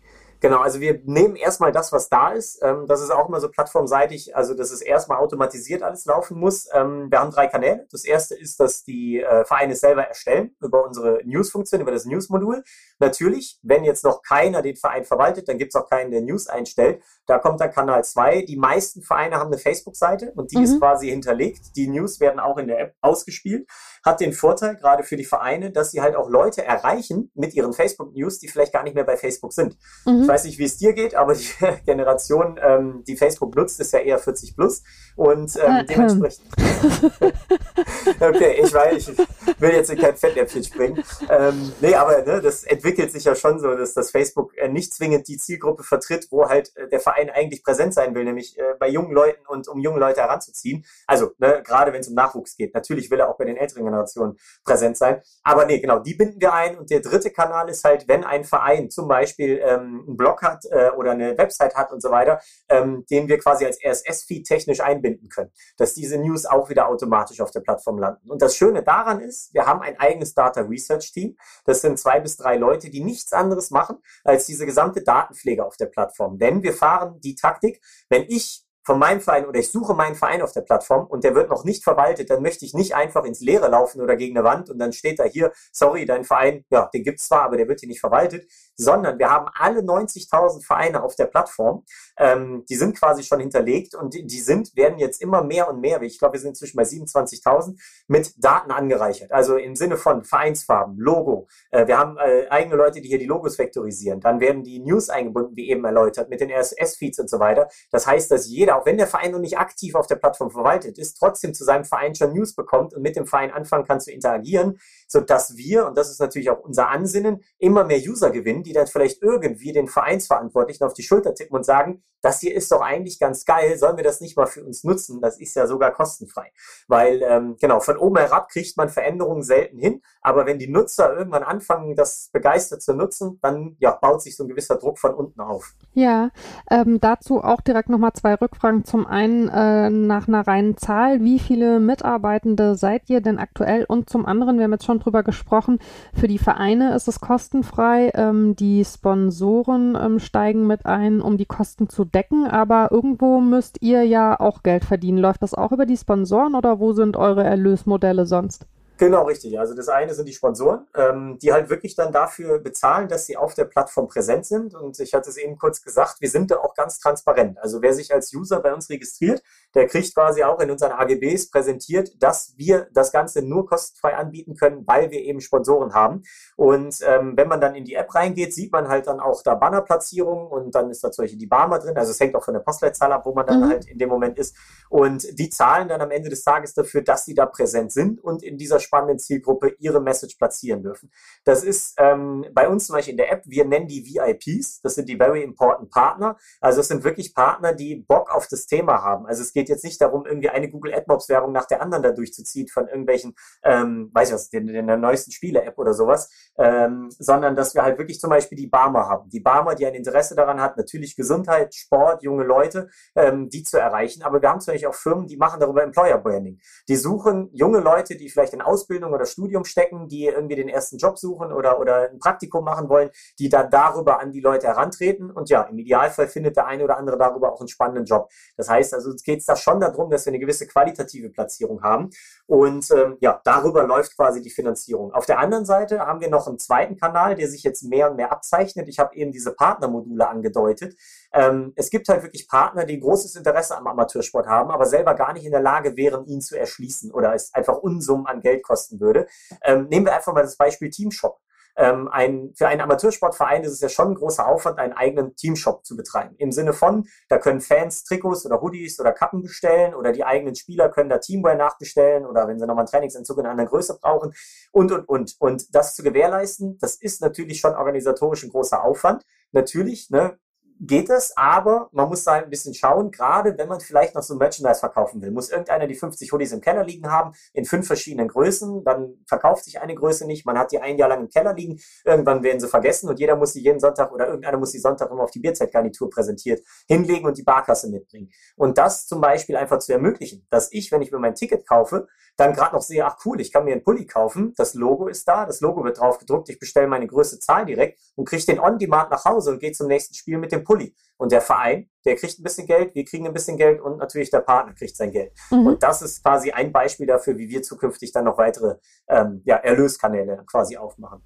Genau, also wir nehmen erstmal das, was da ist. Ähm, das ist auch immer so plattformseitig, also dass es erstmal automatisiert alles laufen muss. Ähm, wir haben drei Kanäle. Das erste ist, dass die äh, Vereine selber erstellen über unsere News-Funktion, über das News-Modul. Natürlich, wenn jetzt noch keiner den Verein verwaltet, dann gibt es auch keinen, der News einstellt. Da kommt dann Kanal 2. Die meisten Vereine haben eine Facebook-Seite und die mhm. ist quasi hinterlegt. Die News werden auch in der App ausgespielt. Hat den Vorteil, gerade für die Vereine, dass sie halt auch Leute erreichen mit ihren Facebook-News, die vielleicht gar nicht mehr bei Facebook sind. Mhm weiß nicht, wie es dir geht, aber die Generation, ähm, die Facebook nutzt, ist ja eher 40 plus. Und ähm, äh, dementsprechend. okay, ich weiß, ich will jetzt in kein Fettnäpfchen springen. Ähm, nee, aber ne, das entwickelt sich ja schon so, dass das Facebook äh, nicht zwingend die Zielgruppe vertritt, wo halt äh, der Verein eigentlich präsent sein will, nämlich äh, bei jungen Leuten und um junge Leute heranzuziehen. Also, ne, gerade wenn es um Nachwuchs geht. Natürlich will er auch bei den älteren Generationen präsent sein. Aber nee, genau, die binden wir ein. Und der dritte Kanal ist halt, wenn ein Verein zum Beispiel ähm, einen Blog hat äh, oder eine Website hat und so weiter, ähm, den wir quasi als RSS-Feed technisch einbinden können, dass diese News auch wieder automatisch auf der Plattform landen. Und das Schöne daran ist, wir haben ein eigenes Data Research Team. Das sind zwei bis drei Leute, die nichts anderes machen als diese gesamte Datenpflege auf der Plattform. Denn wir fahren die Taktik, wenn ich von meinem Verein oder ich suche meinen Verein auf der Plattform und der wird noch nicht verwaltet, dann möchte ich nicht einfach ins Leere laufen oder gegen eine Wand und dann steht da hier, sorry, dein Verein, ja, den gibt's zwar, aber der wird hier nicht verwaltet, sondern wir haben alle 90.000 Vereine auf der Plattform, ähm, die sind quasi schon hinterlegt und die, die sind, werden jetzt immer mehr und mehr, ich glaube, wir sind inzwischen bei 27.000, mit Daten angereichert. Also im Sinne von Vereinsfarben, Logo. Äh, wir haben äh, eigene Leute, die hier die Logos vektorisieren. Dann werden die News eingebunden, wie eben erläutert, mit den RSS-Feeds und so weiter. Das heißt, dass jeder, auch wenn der Verein noch nicht aktiv auf der Plattform verwaltet ist, trotzdem zu seinem Verein schon News bekommt und mit dem Verein anfangen kann zu interagieren, sodass wir, und das ist natürlich auch unser Ansinnen, immer mehr User gewinnen, die dann vielleicht irgendwie den Vereinsverantwortlichen auf die Schulter tippen und sagen, das hier ist doch eigentlich ganz geil, sollen wir das nicht mal für uns nutzen? Das ist ja sogar kostenfrei. Weil, ähm, genau, von oben herab kriegt man Veränderungen selten hin, aber wenn die Nutzer irgendwann anfangen, das begeistert zu nutzen, dann ja, baut sich so ein gewisser Druck von unten auf. Ja, ähm, dazu auch direkt nochmal zwei Rückfragen. Zum einen äh, nach einer reinen Zahl, wie viele Mitarbeitende seid ihr denn aktuell? Und zum anderen, wir haben jetzt schon drüber gesprochen, für die Vereine ist es kostenfrei, ähm, die Sponsoren ähm, steigen mit ein, um die Kosten zu decken, aber irgendwo müsst ihr ja auch Geld verdienen. Läuft das auch über die Sponsoren oder wo sind eure Erlösmodelle sonst? Genau, richtig. Also das eine sind die Sponsoren, ähm, die halt wirklich dann dafür bezahlen, dass sie auf der Plattform präsent sind. Und ich hatte es eben kurz gesagt, wir sind da auch ganz transparent. Also wer sich als User bei uns registriert, der kriegt quasi auch in unseren AGBs präsentiert, dass wir das Ganze nur kostenfrei anbieten können, weil wir eben Sponsoren haben. Und ähm, wenn man dann in die App reingeht, sieht man halt dann auch da Bannerplatzierungen und dann ist da zum Beispiel die Barmer drin. Also es hängt auch von der Postleitzahl ab, wo man dann mhm. halt in dem Moment ist. Und die zahlen dann am Ende des Tages dafür, dass sie da präsent sind und in dieser spannenden Zielgruppe ihre Message platzieren dürfen. Das ist ähm, bei uns zum Beispiel in der App, wir nennen die VIPs, das sind die Very Important Partner. Also es sind wirklich Partner, die Bock auf das Thema haben. Also es geht jetzt nicht darum, irgendwie eine Google AdMobs Werbung nach der anderen da durchzuziehen von irgendwelchen, ähm, weiß ich was, in der neuesten Spiele-App oder sowas, ähm, sondern dass wir halt wirklich zum Beispiel die Barmer haben. Die Barmer, die ein Interesse daran hat, natürlich Gesundheit, Sport, junge Leute, ähm, die zu erreichen. Aber wir haben zum Beispiel auch Firmen, die machen darüber Employer Branding. Die suchen junge Leute, die vielleicht in Ausbildung oder Studium stecken, die irgendwie den ersten Job suchen oder, oder ein Praktikum machen wollen, die dann darüber an die Leute herantreten. Und ja, im Idealfall findet der eine oder andere darüber auch einen spannenden Job. Das heißt also, es geht da schon darum, dass wir eine gewisse qualitative Platzierung haben. Und ähm, ja, darüber läuft quasi die Finanzierung. Auf der anderen Seite haben wir noch einen zweiten Kanal, der sich jetzt mehr und mehr abzeichnet. Ich habe eben diese Partnermodule angedeutet. Ähm, es gibt halt wirklich Partner, die großes Interesse am Amateursport haben, aber selber gar nicht in der Lage wären, ihn zu erschließen oder es einfach Unsummen an Geld kosten würde. Ähm, nehmen wir einfach mal das Beispiel Teamshop. Ähm, ein, für einen Amateursportverein ist es ja schon ein großer Aufwand, einen eigenen Teamshop zu betreiben. Im Sinne von, da können Fans Trikots oder Hoodies oder Kappen bestellen oder die eigenen Spieler können da Teamwear nachbestellen oder wenn sie nochmal einen Trainingsentzug in einer Größe brauchen und, und, und. Und das zu gewährleisten, das ist natürlich schon organisatorisch ein großer Aufwand. Natürlich, ne, geht es, aber man muss da ein bisschen schauen, gerade wenn man vielleicht noch so ein Merchandise verkaufen will. Muss irgendeiner die 50 Hoodies im Keller liegen haben, in fünf verschiedenen Größen, dann verkauft sich eine Größe nicht, man hat die ein Jahr lang im Keller liegen, irgendwann werden sie vergessen und jeder muss sie jeden Sonntag oder irgendeiner muss die Sonntag immer auf die Bierzeitgarnitur präsentiert hinlegen und die Barkasse mitbringen. Und das zum Beispiel einfach zu ermöglichen, dass ich, wenn ich mir mein Ticket kaufe, dann gerade noch sehe, ach cool, ich kann mir einen Pulli kaufen, das Logo ist da, das Logo wird drauf gedruckt, ich bestelle meine Größe Zahl direkt und kriege den On-Demand nach Hause und gehe zum nächsten Spiel mit dem Pulli. holy Und der Verein, der kriegt ein bisschen Geld, wir kriegen ein bisschen Geld und natürlich der Partner kriegt sein Geld. Mhm. Und das ist quasi ein Beispiel dafür, wie wir zukünftig dann noch weitere ähm, ja, Erlöskanäle quasi aufmachen.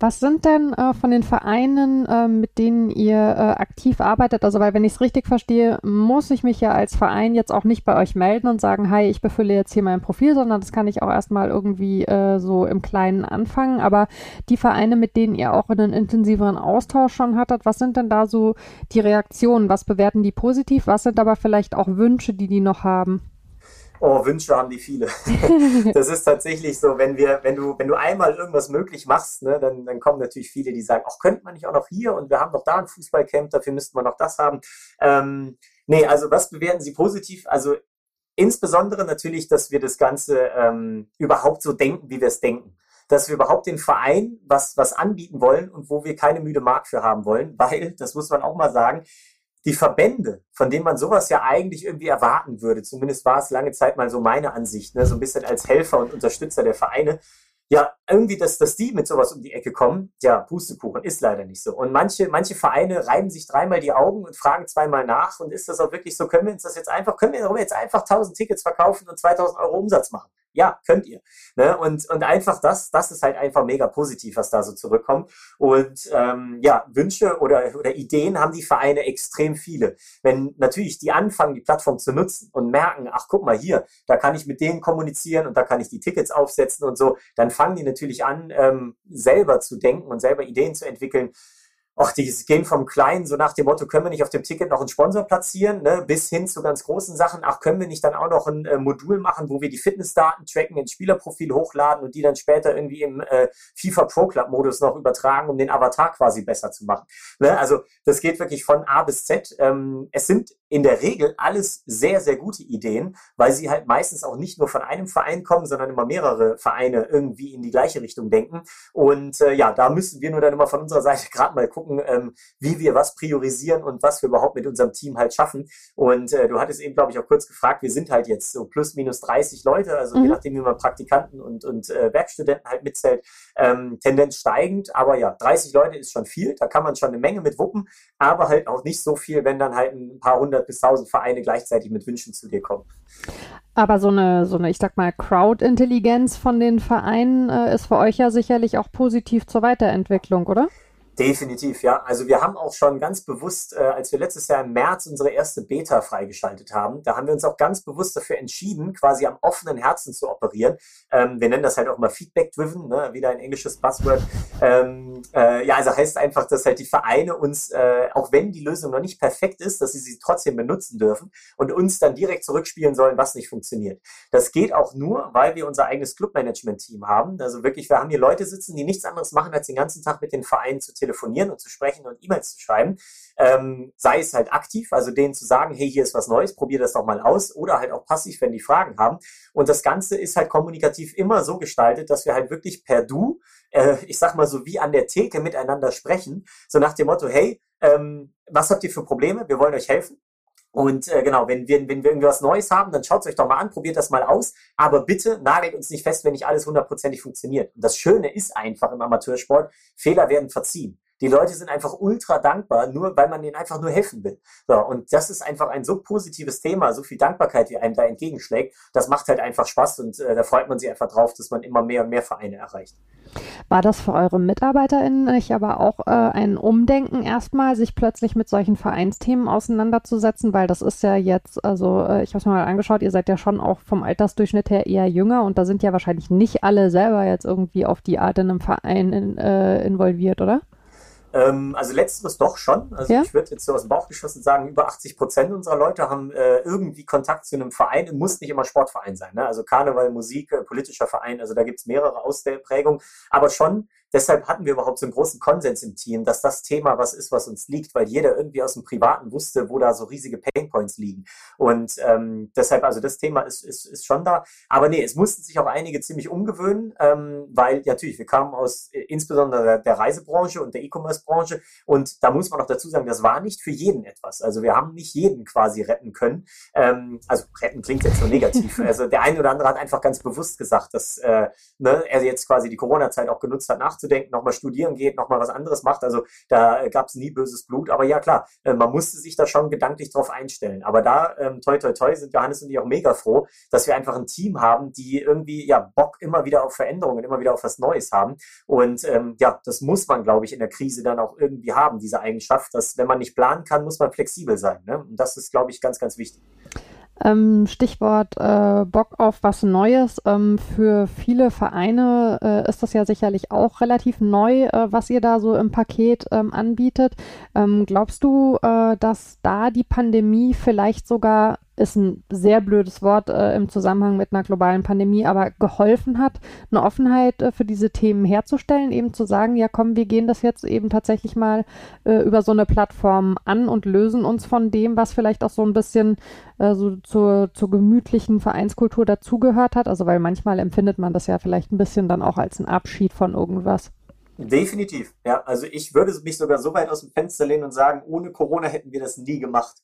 Was sind denn äh, von den Vereinen, äh, mit denen ihr äh, aktiv arbeitet? Also, weil wenn ich es richtig verstehe, muss ich mich ja als Verein jetzt auch nicht bei euch melden und sagen, hi, ich befülle jetzt hier mein Profil, sondern das kann ich auch erstmal irgendwie äh, so im Kleinen anfangen. Aber die Vereine, mit denen ihr auch einen intensiveren Austausch schon hattet, was sind denn da so die Reaktionen? Was bewerten die positiv? Was sind aber vielleicht auch Wünsche, die die noch haben? Oh, Wünsche haben die viele. das ist tatsächlich so, wenn wir, wenn du, wenn du einmal irgendwas möglich machst, ne, dann, dann kommen natürlich viele, die sagen, ach, könnte man nicht auch noch hier und wir haben doch da ein Fußballcamp, dafür müssten wir noch das haben. Ähm, nee, also was bewerten Sie positiv? Also insbesondere natürlich, dass wir das Ganze ähm, überhaupt so denken, wie wir es denken dass wir überhaupt den Verein was, was anbieten wollen und wo wir keine müde Mark für haben wollen, weil, das muss man auch mal sagen, die Verbände, von denen man sowas ja eigentlich irgendwie erwarten würde, zumindest war es lange Zeit mal so meine Ansicht, ne, so ein bisschen als Helfer und Unterstützer der Vereine, ja, irgendwie, dass, dass die mit sowas um die Ecke kommen, ja, Pustekuchen ist leider nicht so. Und manche, manche Vereine reiben sich dreimal die Augen und fragen zweimal nach. Und ist das auch wirklich so? Können wir uns das jetzt einfach, können wir jetzt einfach 1000 Tickets verkaufen und 2000 Euro Umsatz machen? Ja, könnt ihr. Ne? Und, und einfach das, das ist halt einfach mega positiv, was da so zurückkommt. Und ähm, ja, Wünsche oder, oder Ideen haben die Vereine extrem viele. Wenn natürlich die anfangen, die Plattform zu nutzen und merken, ach guck mal hier, da kann ich mit denen kommunizieren und da kann ich die Tickets aufsetzen und so, dann fangen die natürlich an, ähm, selber zu denken und selber Ideen zu entwickeln, ach, die gehen vom Kleinen, so nach dem Motto, können wir nicht auf dem Ticket noch einen Sponsor platzieren, ne, bis hin zu ganz großen Sachen. Ach, können wir nicht dann auch noch ein äh, Modul machen, wo wir die Fitnessdaten tracken, ins Spielerprofil hochladen und die dann später irgendwie im äh, FIFA Pro Club Modus noch übertragen, um den Avatar quasi besser zu machen. Ne? Also das geht wirklich von A bis Z. Ähm, es sind in der Regel alles sehr, sehr gute Ideen, weil sie halt meistens auch nicht nur von einem Verein kommen, sondern immer mehrere Vereine irgendwie in die gleiche Richtung denken. Und äh, ja, da müssen wir nur dann immer von unserer Seite gerade mal gucken, ähm, wie wir was priorisieren und was wir überhaupt mit unserem Team halt schaffen. Und äh, du hattest eben, glaube ich, auch kurz gefragt, wir sind halt jetzt so plus minus 30 Leute, also mhm. je nachdem, wie man Praktikanten und, und äh, Werkstudenten halt mitzählt, ähm, Tendenz steigend. Aber ja, 30 Leute ist schon viel, da kann man schon eine Menge mit wuppen, aber halt auch nicht so viel, wenn dann halt ein paar hundert bis tausend Vereine gleichzeitig mit Wünschen zu dir kommen. Aber so eine, so eine, ich sag mal, Crowd-Intelligenz von den Vereinen äh, ist für euch ja sicherlich auch positiv zur Weiterentwicklung, oder? Definitiv, ja. Also wir haben auch schon ganz bewusst, äh, als wir letztes Jahr im März unsere erste Beta freigeschaltet haben, da haben wir uns auch ganz bewusst dafür entschieden, quasi am offenen Herzen zu operieren. Ähm, wir nennen das halt auch mal Feedback-driven, ne? wieder ein englisches Buzzword. Ähm, äh, ja, also heißt einfach, dass halt die Vereine uns, äh, auch wenn die Lösung noch nicht perfekt ist, dass sie sie trotzdem benutzen dürfen und uns dann direkt zurückspielen sollen, was nicht funktioniert. Das geht auch nur, weil wir unser eigenes Clubmanagement-Team haben. Also wirklich, wir haben hier Leute sitzen, die nichts anderes machen, als den ganzen Tag mit den Vereinen zu telefonieren und zu sprechen und E-Mails zu schreiben. Ähm, sei es halt aktiv, also denen zu sagen, hey, hier ist was Neues, probier das doch mal aus, oder halt auch passiv, wenn die Fragen haben. Und das Ganze ist halt kommunikativ immer so gestaltet, dass wir halt wirklich per Du, äh, ich sag mal so wie an der Theke miteinander sprechen, so nach dem Motto, hey, ähm, was habt ihr für Probleme? Wir wollen euch helfen. Und äh, genau, wenn wir, wenn wir irgendwas Neues haben, dann schaut es euch doch mal an, probiert das mal aus. Aber bitte nagelt uns nicht fest, wenn nicht alles hundertprozentig funktioniert. Und das Schöne ist einfach im Amateursport, Fehler werden verziehen. Die Leute sind einfach ultra dankbar, nur weil man ihnen einfach nur helfen will. So, und das ist einfach ein so positives Thema, so viel Dankbarkeit, die einem da entgegenschlägt. Das macht halt einfach Spaß und äh, da freut man sich einfach drauf, dass man immer mehr und mehr Vereine erreicht. War das für eure MitarbeiterInnen nicht aber auch äh, ein Umdenken erstmal, sich plötzlich mit solchen Vereinsthemen auseinanderzusetzen? Weil das ist ja jetzt, also äh, ich habe es mir mal angeschaut, ihr seid ja schon auch vom Altersdurchschnitt her eher jünger und da sind ja wahrscheinlich nicht alle selber jetzt irgendwie auf die Art in einem Verein in, äh, involviert, oder? Ähm, also letzteres doch schon. Also ja? ich würde jetzt so aus dem Bauch geschossen sagen, über 80 Prozent unserer Leute haben äh, irgendwie Kontakt zu einem Verein. Es muss nicht immer Sportverein sein. Ne? Also Karneval, Musik, äh, politischer Verein, also da gibt es mehrere Ausprägungen. Aber schon deshalb hatten wir überhaupt so einen großen Konsens im Team, dass das Thema was ist, was uns liegt, weil jeder irgendwie aus dem Privaten wusste, wo da so riesige Painpoints liegen. Und ähm, deshalb, also das Thema ist, ist, ist schon da. Aber nee, es mussten sich auch einige ziemlich umgewöhnen, ähm, weil natürlich, wir kamen aus äh, insbesondere der, der Reisebranche und der E-Commerce-Branche und da muss man auch dazu sagen, das war nicht für jeden etwas. Also wir haben nicht jeden quasi retten können. Ähm, also retten klingt jetzt so negativ. Also der eine oder andere hat einfach ganz bewusst gesagt, dass äh, ne, er jetzt quasi die Corona-Zeit auch genutzt hat, nachzudenken nachzudenken, nochmal studieren geht, nochmal was anderes macht. Also da gab es nie böses Blut. Aber ja, klar, äh, man musste sich da schon gedanklich drauf einstellen. Aber da, ähm, toi, toi, toi, sind Johannes und ich auch mega froh, dass wir einfach ein Team haben, die irgendwie, ja, Bock immer wieder auf Veränderungen, immer wieder auf was Neues haben. Und ähm, ja, das muss man, glaube ich, in der Krise dann auch irgendwie haben, diese Eigenschaft, dass wenn man nicht planen kann, muss man flexibel sein. Ne? Und das ist, glaube ich, ganz, ganz wichtig. Ähm, Stichwort äh, Bock auf was Neues. Ähm, für viele Vereine äh, ist das ja sicherlich auch relativ neu, äh, was ihr da so im Paket ähm, anbietet. Ähm, glaubst du, äh, dass da die Pandemie vielleicht sogar ist ein sehr blödes Wort äh, im Zusammenhang mit einer globalen Pandemie, aber geholfen hat, eine Offenheit äh, für diese Themen herzustellen, eben zu sagen, ja komm, wir gehen das jetzt eben tatsächlich mal äh, über so eine Plattform an und lösen uns von dem, was vielleicht auch so ein bisschen äh, so zur, zur gemütlichen Vereinskultur dazugehört hat. Also weil manchmal empfindet man das ja vielleicht ein bisschen dann auch als ein Abschied von irgendwas. Definitiv, ja. Also ich würde mich sogar so weit aus dem Fenster lehnen und sagen, ohne Corona hätten wir das nie gemacht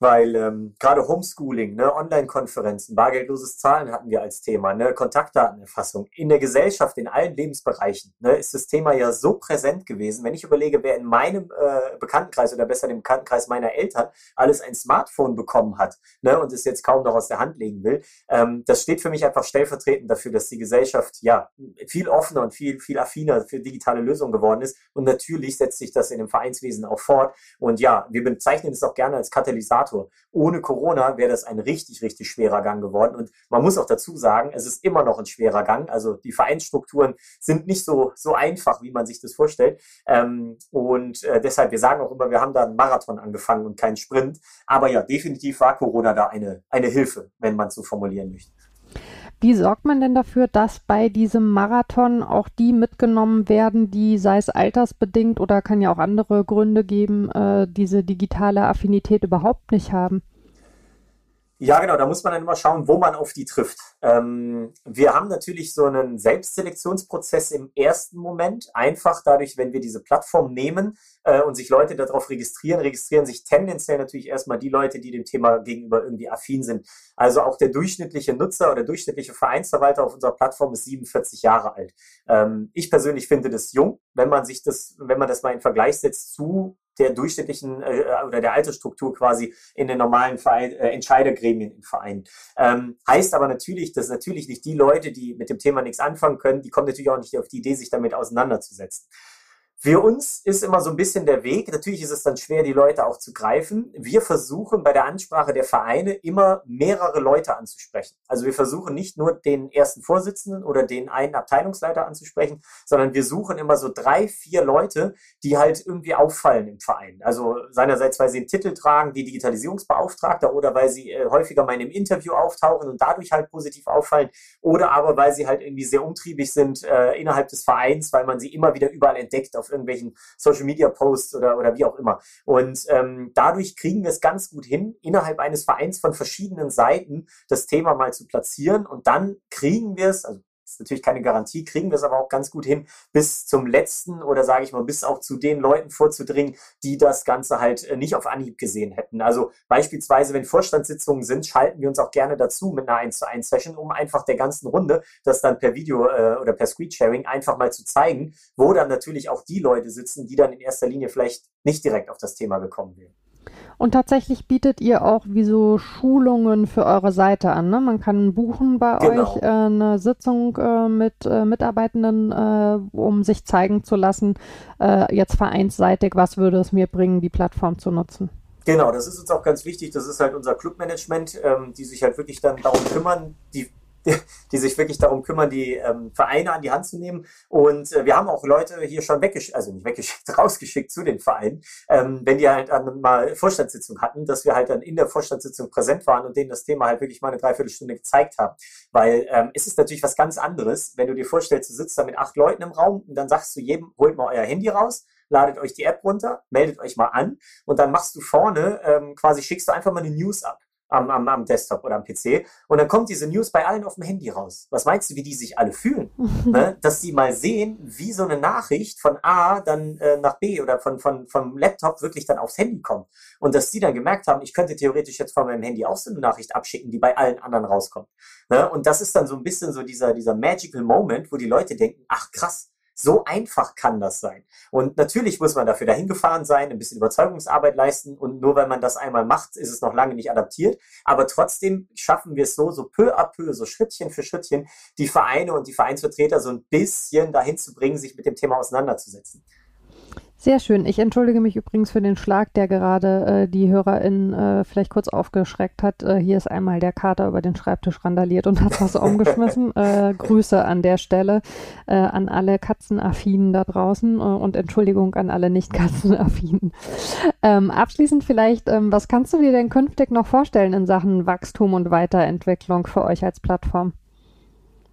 weil ähm, gerade Homeschooling, ne, Online-Konferenzen, bargeldloses Zahlen hatten wir als Thema, ne, Kontaktdatenerfassung. In der Gesellschaft, in allen Lebensbereichen, ne, ist das Thema ja so präsent gewesen. Wenn ich überlege, wer in meinem äh, Bekanntenkreis oder besser dem Bekanntenkreis meiner Eltern alles ein Smartphone bekommen hat ne, und es jetzt kaum noch aus der Hand legen will, ähm, das steht für mich einfach stellvertretend dafür, dass die Gesellschaft ja viel offener und viel, viel affiner für digitale Lösungen geworden ist. Und natürlich setzt sich das in dem Vereinswesen auch fort. Und ja, wir bezeichnen es auch gerne als Katalysator Indikator. Ohne Corona wäre das ein richtig, richtig schwerer Gang geworden. Und man muss auch dazu sagen, es ist immer noch ein schwerer Gang. Also die Vereinsstrukturen sind nicht so, so einfach, wie man sich das vorstellt. Ähm, und äh, deshalb, wir sagen auch immer, wir haben da einen Marathon angefangen und keinen Sprint. Aber ja, definitiv war Corona da eine, eine Hilfe, wenn man so formulieren möchte. Wie sorgt man denn dafür, dass bei diesem Marathon auch die mitgenommen werden, die, sei es altersbedingt oder kann ja auch andere Gründe geben, äh, diese digitale Affinität überhaupt nicht haben? Ja, genau, da muss man dann immer schauen, wo man auf die trifft. Ähm, wir haben natürlich so einen Selbstselektionsprozess im ersten Moment. Einfach dadurch, wenn wir diese Plattform nehmen äh, und sich Leute darauf registrieren, registrieren sich tendenziell natürlich erstmal die Leute, die dem Thema gegenüber irgendwie affin sind. Also auch der durchschnittliche Nutzer oder durchschnittliche Vereinsverwalter auf unserer Plattform ist 47 Jahre alt. Ähm, ich persönlich finde das jung, wenn man sich das, wenn man das mal in Vergleich setzt zu der durchschnittlichen äh, oder der Altersstruktur quasi in den normalen Verein, äh, Entscheidergremien in Vereinen. Ähm, heißt aber natürlich, dass natürlich nicht die Leute, die mit dem Thema nichts anfangen können, die kommen natürlich auch nicht auf die Idee, sich damit auseinanderzusetzen. Für uns ist immer so ein bisschen der Weg, natürlich ist es dann schwer, die Leute auch zu greifen. Wir versuchen bei der Ansprache der Vereine immer mehrere Leute anzusprechen. Also wir versuchen nicht nur den ersten Vorsitzenden oder den einen Abteilungsleiter anzusprechen, sondern wir suchen immer so drei, vier Leute, die halt irgendwie auffallen im Verein. Also seinerseits, weil sie einen Titel tragen, wie Digitalisierungsbeauftragter oder weil sie äh, häufiger mal in einem Interview auftauchen und dadurch halt positiv auffallen oder aber weil sie halt irgendwie sehr umtriebig sind äh, innerhalb des Vereins, weil man sie immer wieder überall entdeckt auf irgendwelchen Social Media Posts oder, oder wie auch immer. Und ähm, dadurch kriegen wir es ganz gut hin, innerhalb eines Vereins von verschiedenen Seiten das Thema mal zu platzieren und dann kriegen wir es, also natürlich keine Garantie, kriegen wir es aber auch ganz gut hin, bis zum letzten oder sage ich mal, bis auch zu den Leuten vorzudringen, die das Ganze halt äh, nicht auf Anhieb gesehen hätten. Also beispielsweise, wenn Vorstandssitzungen sind, schalten wir uns auch gerne dazu mit einer 1 zu 1 Session, um einfach der ganzen Runde das dann per Video äh, oder per Screensharing einfach mal zu zeigen, wo dann natürlich auch die Leute sitzen, die dann in erster Linie vielleicht nicht direkt auf das Thema gekommen wären. Und tatsächlich bietet ihr auch wie so Schulungen für eure Seite an. Ne? Man kann buchen bei genau. euch äh, eine Sitzung äh, mit äh, Mitarbeitenden, äh, um sich zeigen zu lassen, äh, jetzt vereinsseitig, was würde es mir bringen, die Plattform zu nutzen. Genau, das ist uns auch ganz wichtig. Das ist halt unser Clubmanagement, ähm, die sich halt wirklich dann darum kümmern, die die, sich wirklich darum kümmern, die ähm, Vereine an die Hand zu nehmen. Und äh, wir haben auch Leute hier schon weggeschickt, also nicht weggeschickt, rausgeschickt zu den Vereinen, ähm, wenn die halt dann mal Vorstandssitzung hatten, dass wir halt dann in der Vorstandssitzung präsent waren und denen das Thema halt wirklich mal eine Dreiviertelstunde gezeigt haben. Weil ähm, es ist natürlich was ganz anderes, wenn du dir vorstellst, du sitzt da mit acht Leuten im Raum und dann sagst du jedem, holt mal euer Handy raus, ladet euch die App runter, meldet euch mal an und dann machst du vorne, ähm, quasi schickst du einfach mal eine News ab am, am, am Desktop oder am PC. Und dann kommt diese News bei allen auf dem Handy raus. Was meinst du, wie die sich alle fühlen? ne? Dass die mal sehen, wie so eine Nachricht von A dann äh, nach B oder von, von, vom Laptop wirklich dann aufs Handy kommt. Und dass die dann gemerkt haben, ich könnte theoretisch jetzt von meinem Handy auch so eine Nachricht abschicken, die bei allen anderen rauskommt. Ne? Und das ist dann so ein bisschen so dieser, dieser magical Moment, wo die Leute denken, ach krass, so einfach kann das sein. Und natürlich muss man dafür dahin gefahren sein, ein bisschen Überzeugungsarbeit leisten. Und nur weil man das einmal macht, ist es noch lange nicht adaptiert. Aber trotzdem schaffen wir es so, so peu à peu, so Schrittchen für Schrittchen, die Vereine und die Vereinsvertreter so ein bisschen dahin zu bringen, sich mit dem Thema auseinanderzusetzen. Sehr schön. Ich entschuldige mich übrigens für den Schlag, der gerade äh, die HörerInnen äh, vielleicht kurz aufgeschreckt hat. Äh, hier ist einmal der Kater über den Schreibtisch randaliert und hat was umgeschmissen. Äh, Grüße an der Stelle äh, an alle Katzenaffinen da draußen äh, und Entschuldigung an alle Nicht-Katzenaffinen. Ähm, abschließend vielleicht, ähm, was kannst du dir denn künftig noch vorstellen in Sachen Wachstum und Weiterentwicklung für euch als Plattform?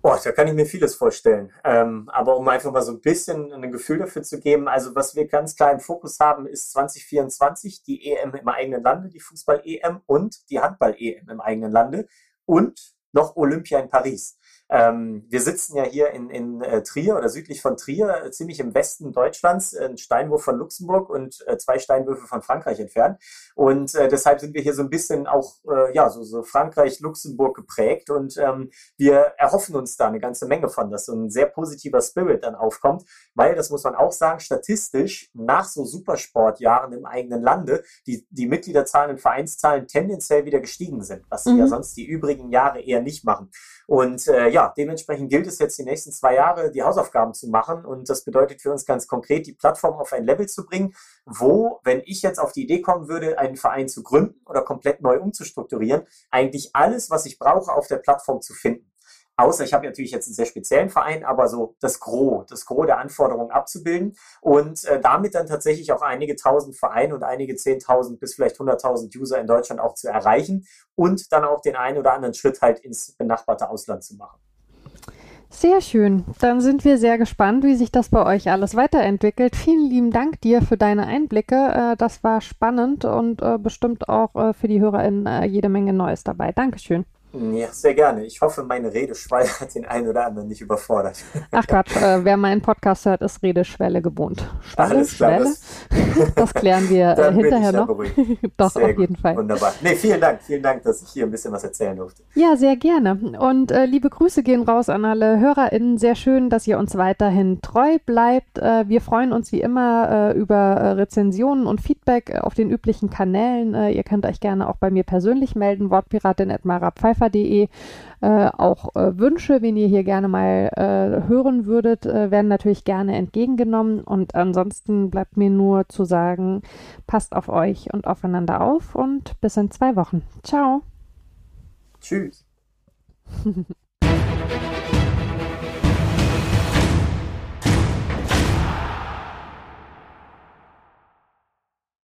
Boah, da kann ich mir vieles vorstellen. Ähm, aber um einfach mal so ein bisschen ein Gefühl dafür zu geben, also was wir ganz klar im Fokus haben, ist 2024 die EM im eigenen Lande, die Fußball-EM und die Handball-EM im eigenen Lande und noch Olympia in Paris. Ähm, wir sitzen ja hier in, in äh, Trier oder südlich von Trier, äh, ziemlich im Westen Deutschlands, äh, ein Steinwurf von Luxemburg und äh, zwei Steinwürfe von Frankreich entfernt. Und äh, deshalb sind wir hier so ein bisschen auch äh, ja so, so Frankreich-Luxemburg geprägt und ähm, wir erhoffen uns da eine ganze Menge von, dass so ein sehr positiver Spirit dann aufkommt, weil das muss man auch sagen, statistisch nach so Supersportjahren im eigenen Lande die, die Mitgliederzahlen und Vereinszahlen tendenziell wieder gestiegen sind, was sie mhm. ja sonst die übrigen Jahre eher nicht machen. Und äh, ja, dementsprechend gilt es jetzt die nächsten zwei Jahre, die Hausaufgaben zu machen. Und das bedeutet für uns ganz konkret, die Plattform auf ein Level zu bringen, wo, wenn ich jetzt auf die Idee kommen würde, einen Verein zu gründen oder komplett neu umzustrukturieren, eigentlich alles, was ich brauche, auf der Plattform zu finden. Außer ich habe natürlich jetzt einen sehr speziellen Verein, aber so das Gros, das Gros der Anforderungen abzubilden und äh, damit dann tatsächlich auch einige tausend Vereine und einige zehntausend bis vielleicht hunderttausend User in Deutschland auch zu erreichen und dann auch den einen oder anderen Schritt halt ins benachbarte Ausland zu machen. Sehr schön. Dann sind wir sehr gespannt, wie sich das bei euch alles weiterentwickelt. Vielen lieben Dank dir für deine Einblicke. Äh, das war spannend und äh, bestimmt auch äh, für die HörerInnen jede Menge Neues dabei. Dankeschön. Ja, sehr gerne. Ich hoffe, meine Redeschwall hat den einen oder anderen nicht überfordert. Ach Quatsch, äh, wer meinen Podcast hört, ist Redeschwelle gewohnt. Schwelle, Alles klar, Schwelle? Das, das klären wir äh, hinterher noch. Doch, sehr auf gut. jeden Fall. Wunderbar. Nee, vielen Dank. Vielen Dank, dass ich hier ein bisschen was erzählen durfte. Ja, sehr gerne. Und äh, liebe Grüße gehen raus an alle HörerInnen. Sehr schön, dass ihr uns weiterhin treu bleibt. Äh, wir freuen uns wie immer äh, über äh, Rezensionen und Feedback auf den üblichen Kanälen. ihr könnt euch gerne auch bei mir persönlich melden. Wortpiratin.marapfeifer.de äh, auch äh, Wünsche, wen ihr hier gerne mal äh, hören würdet, äh, werden natürlich gerne entgegengenommen. Und ansonsten bleibt mir nur zu sagen, passt auf euch und aufeinander auf und bis in zwei Wochen. Ciao. Tschüss.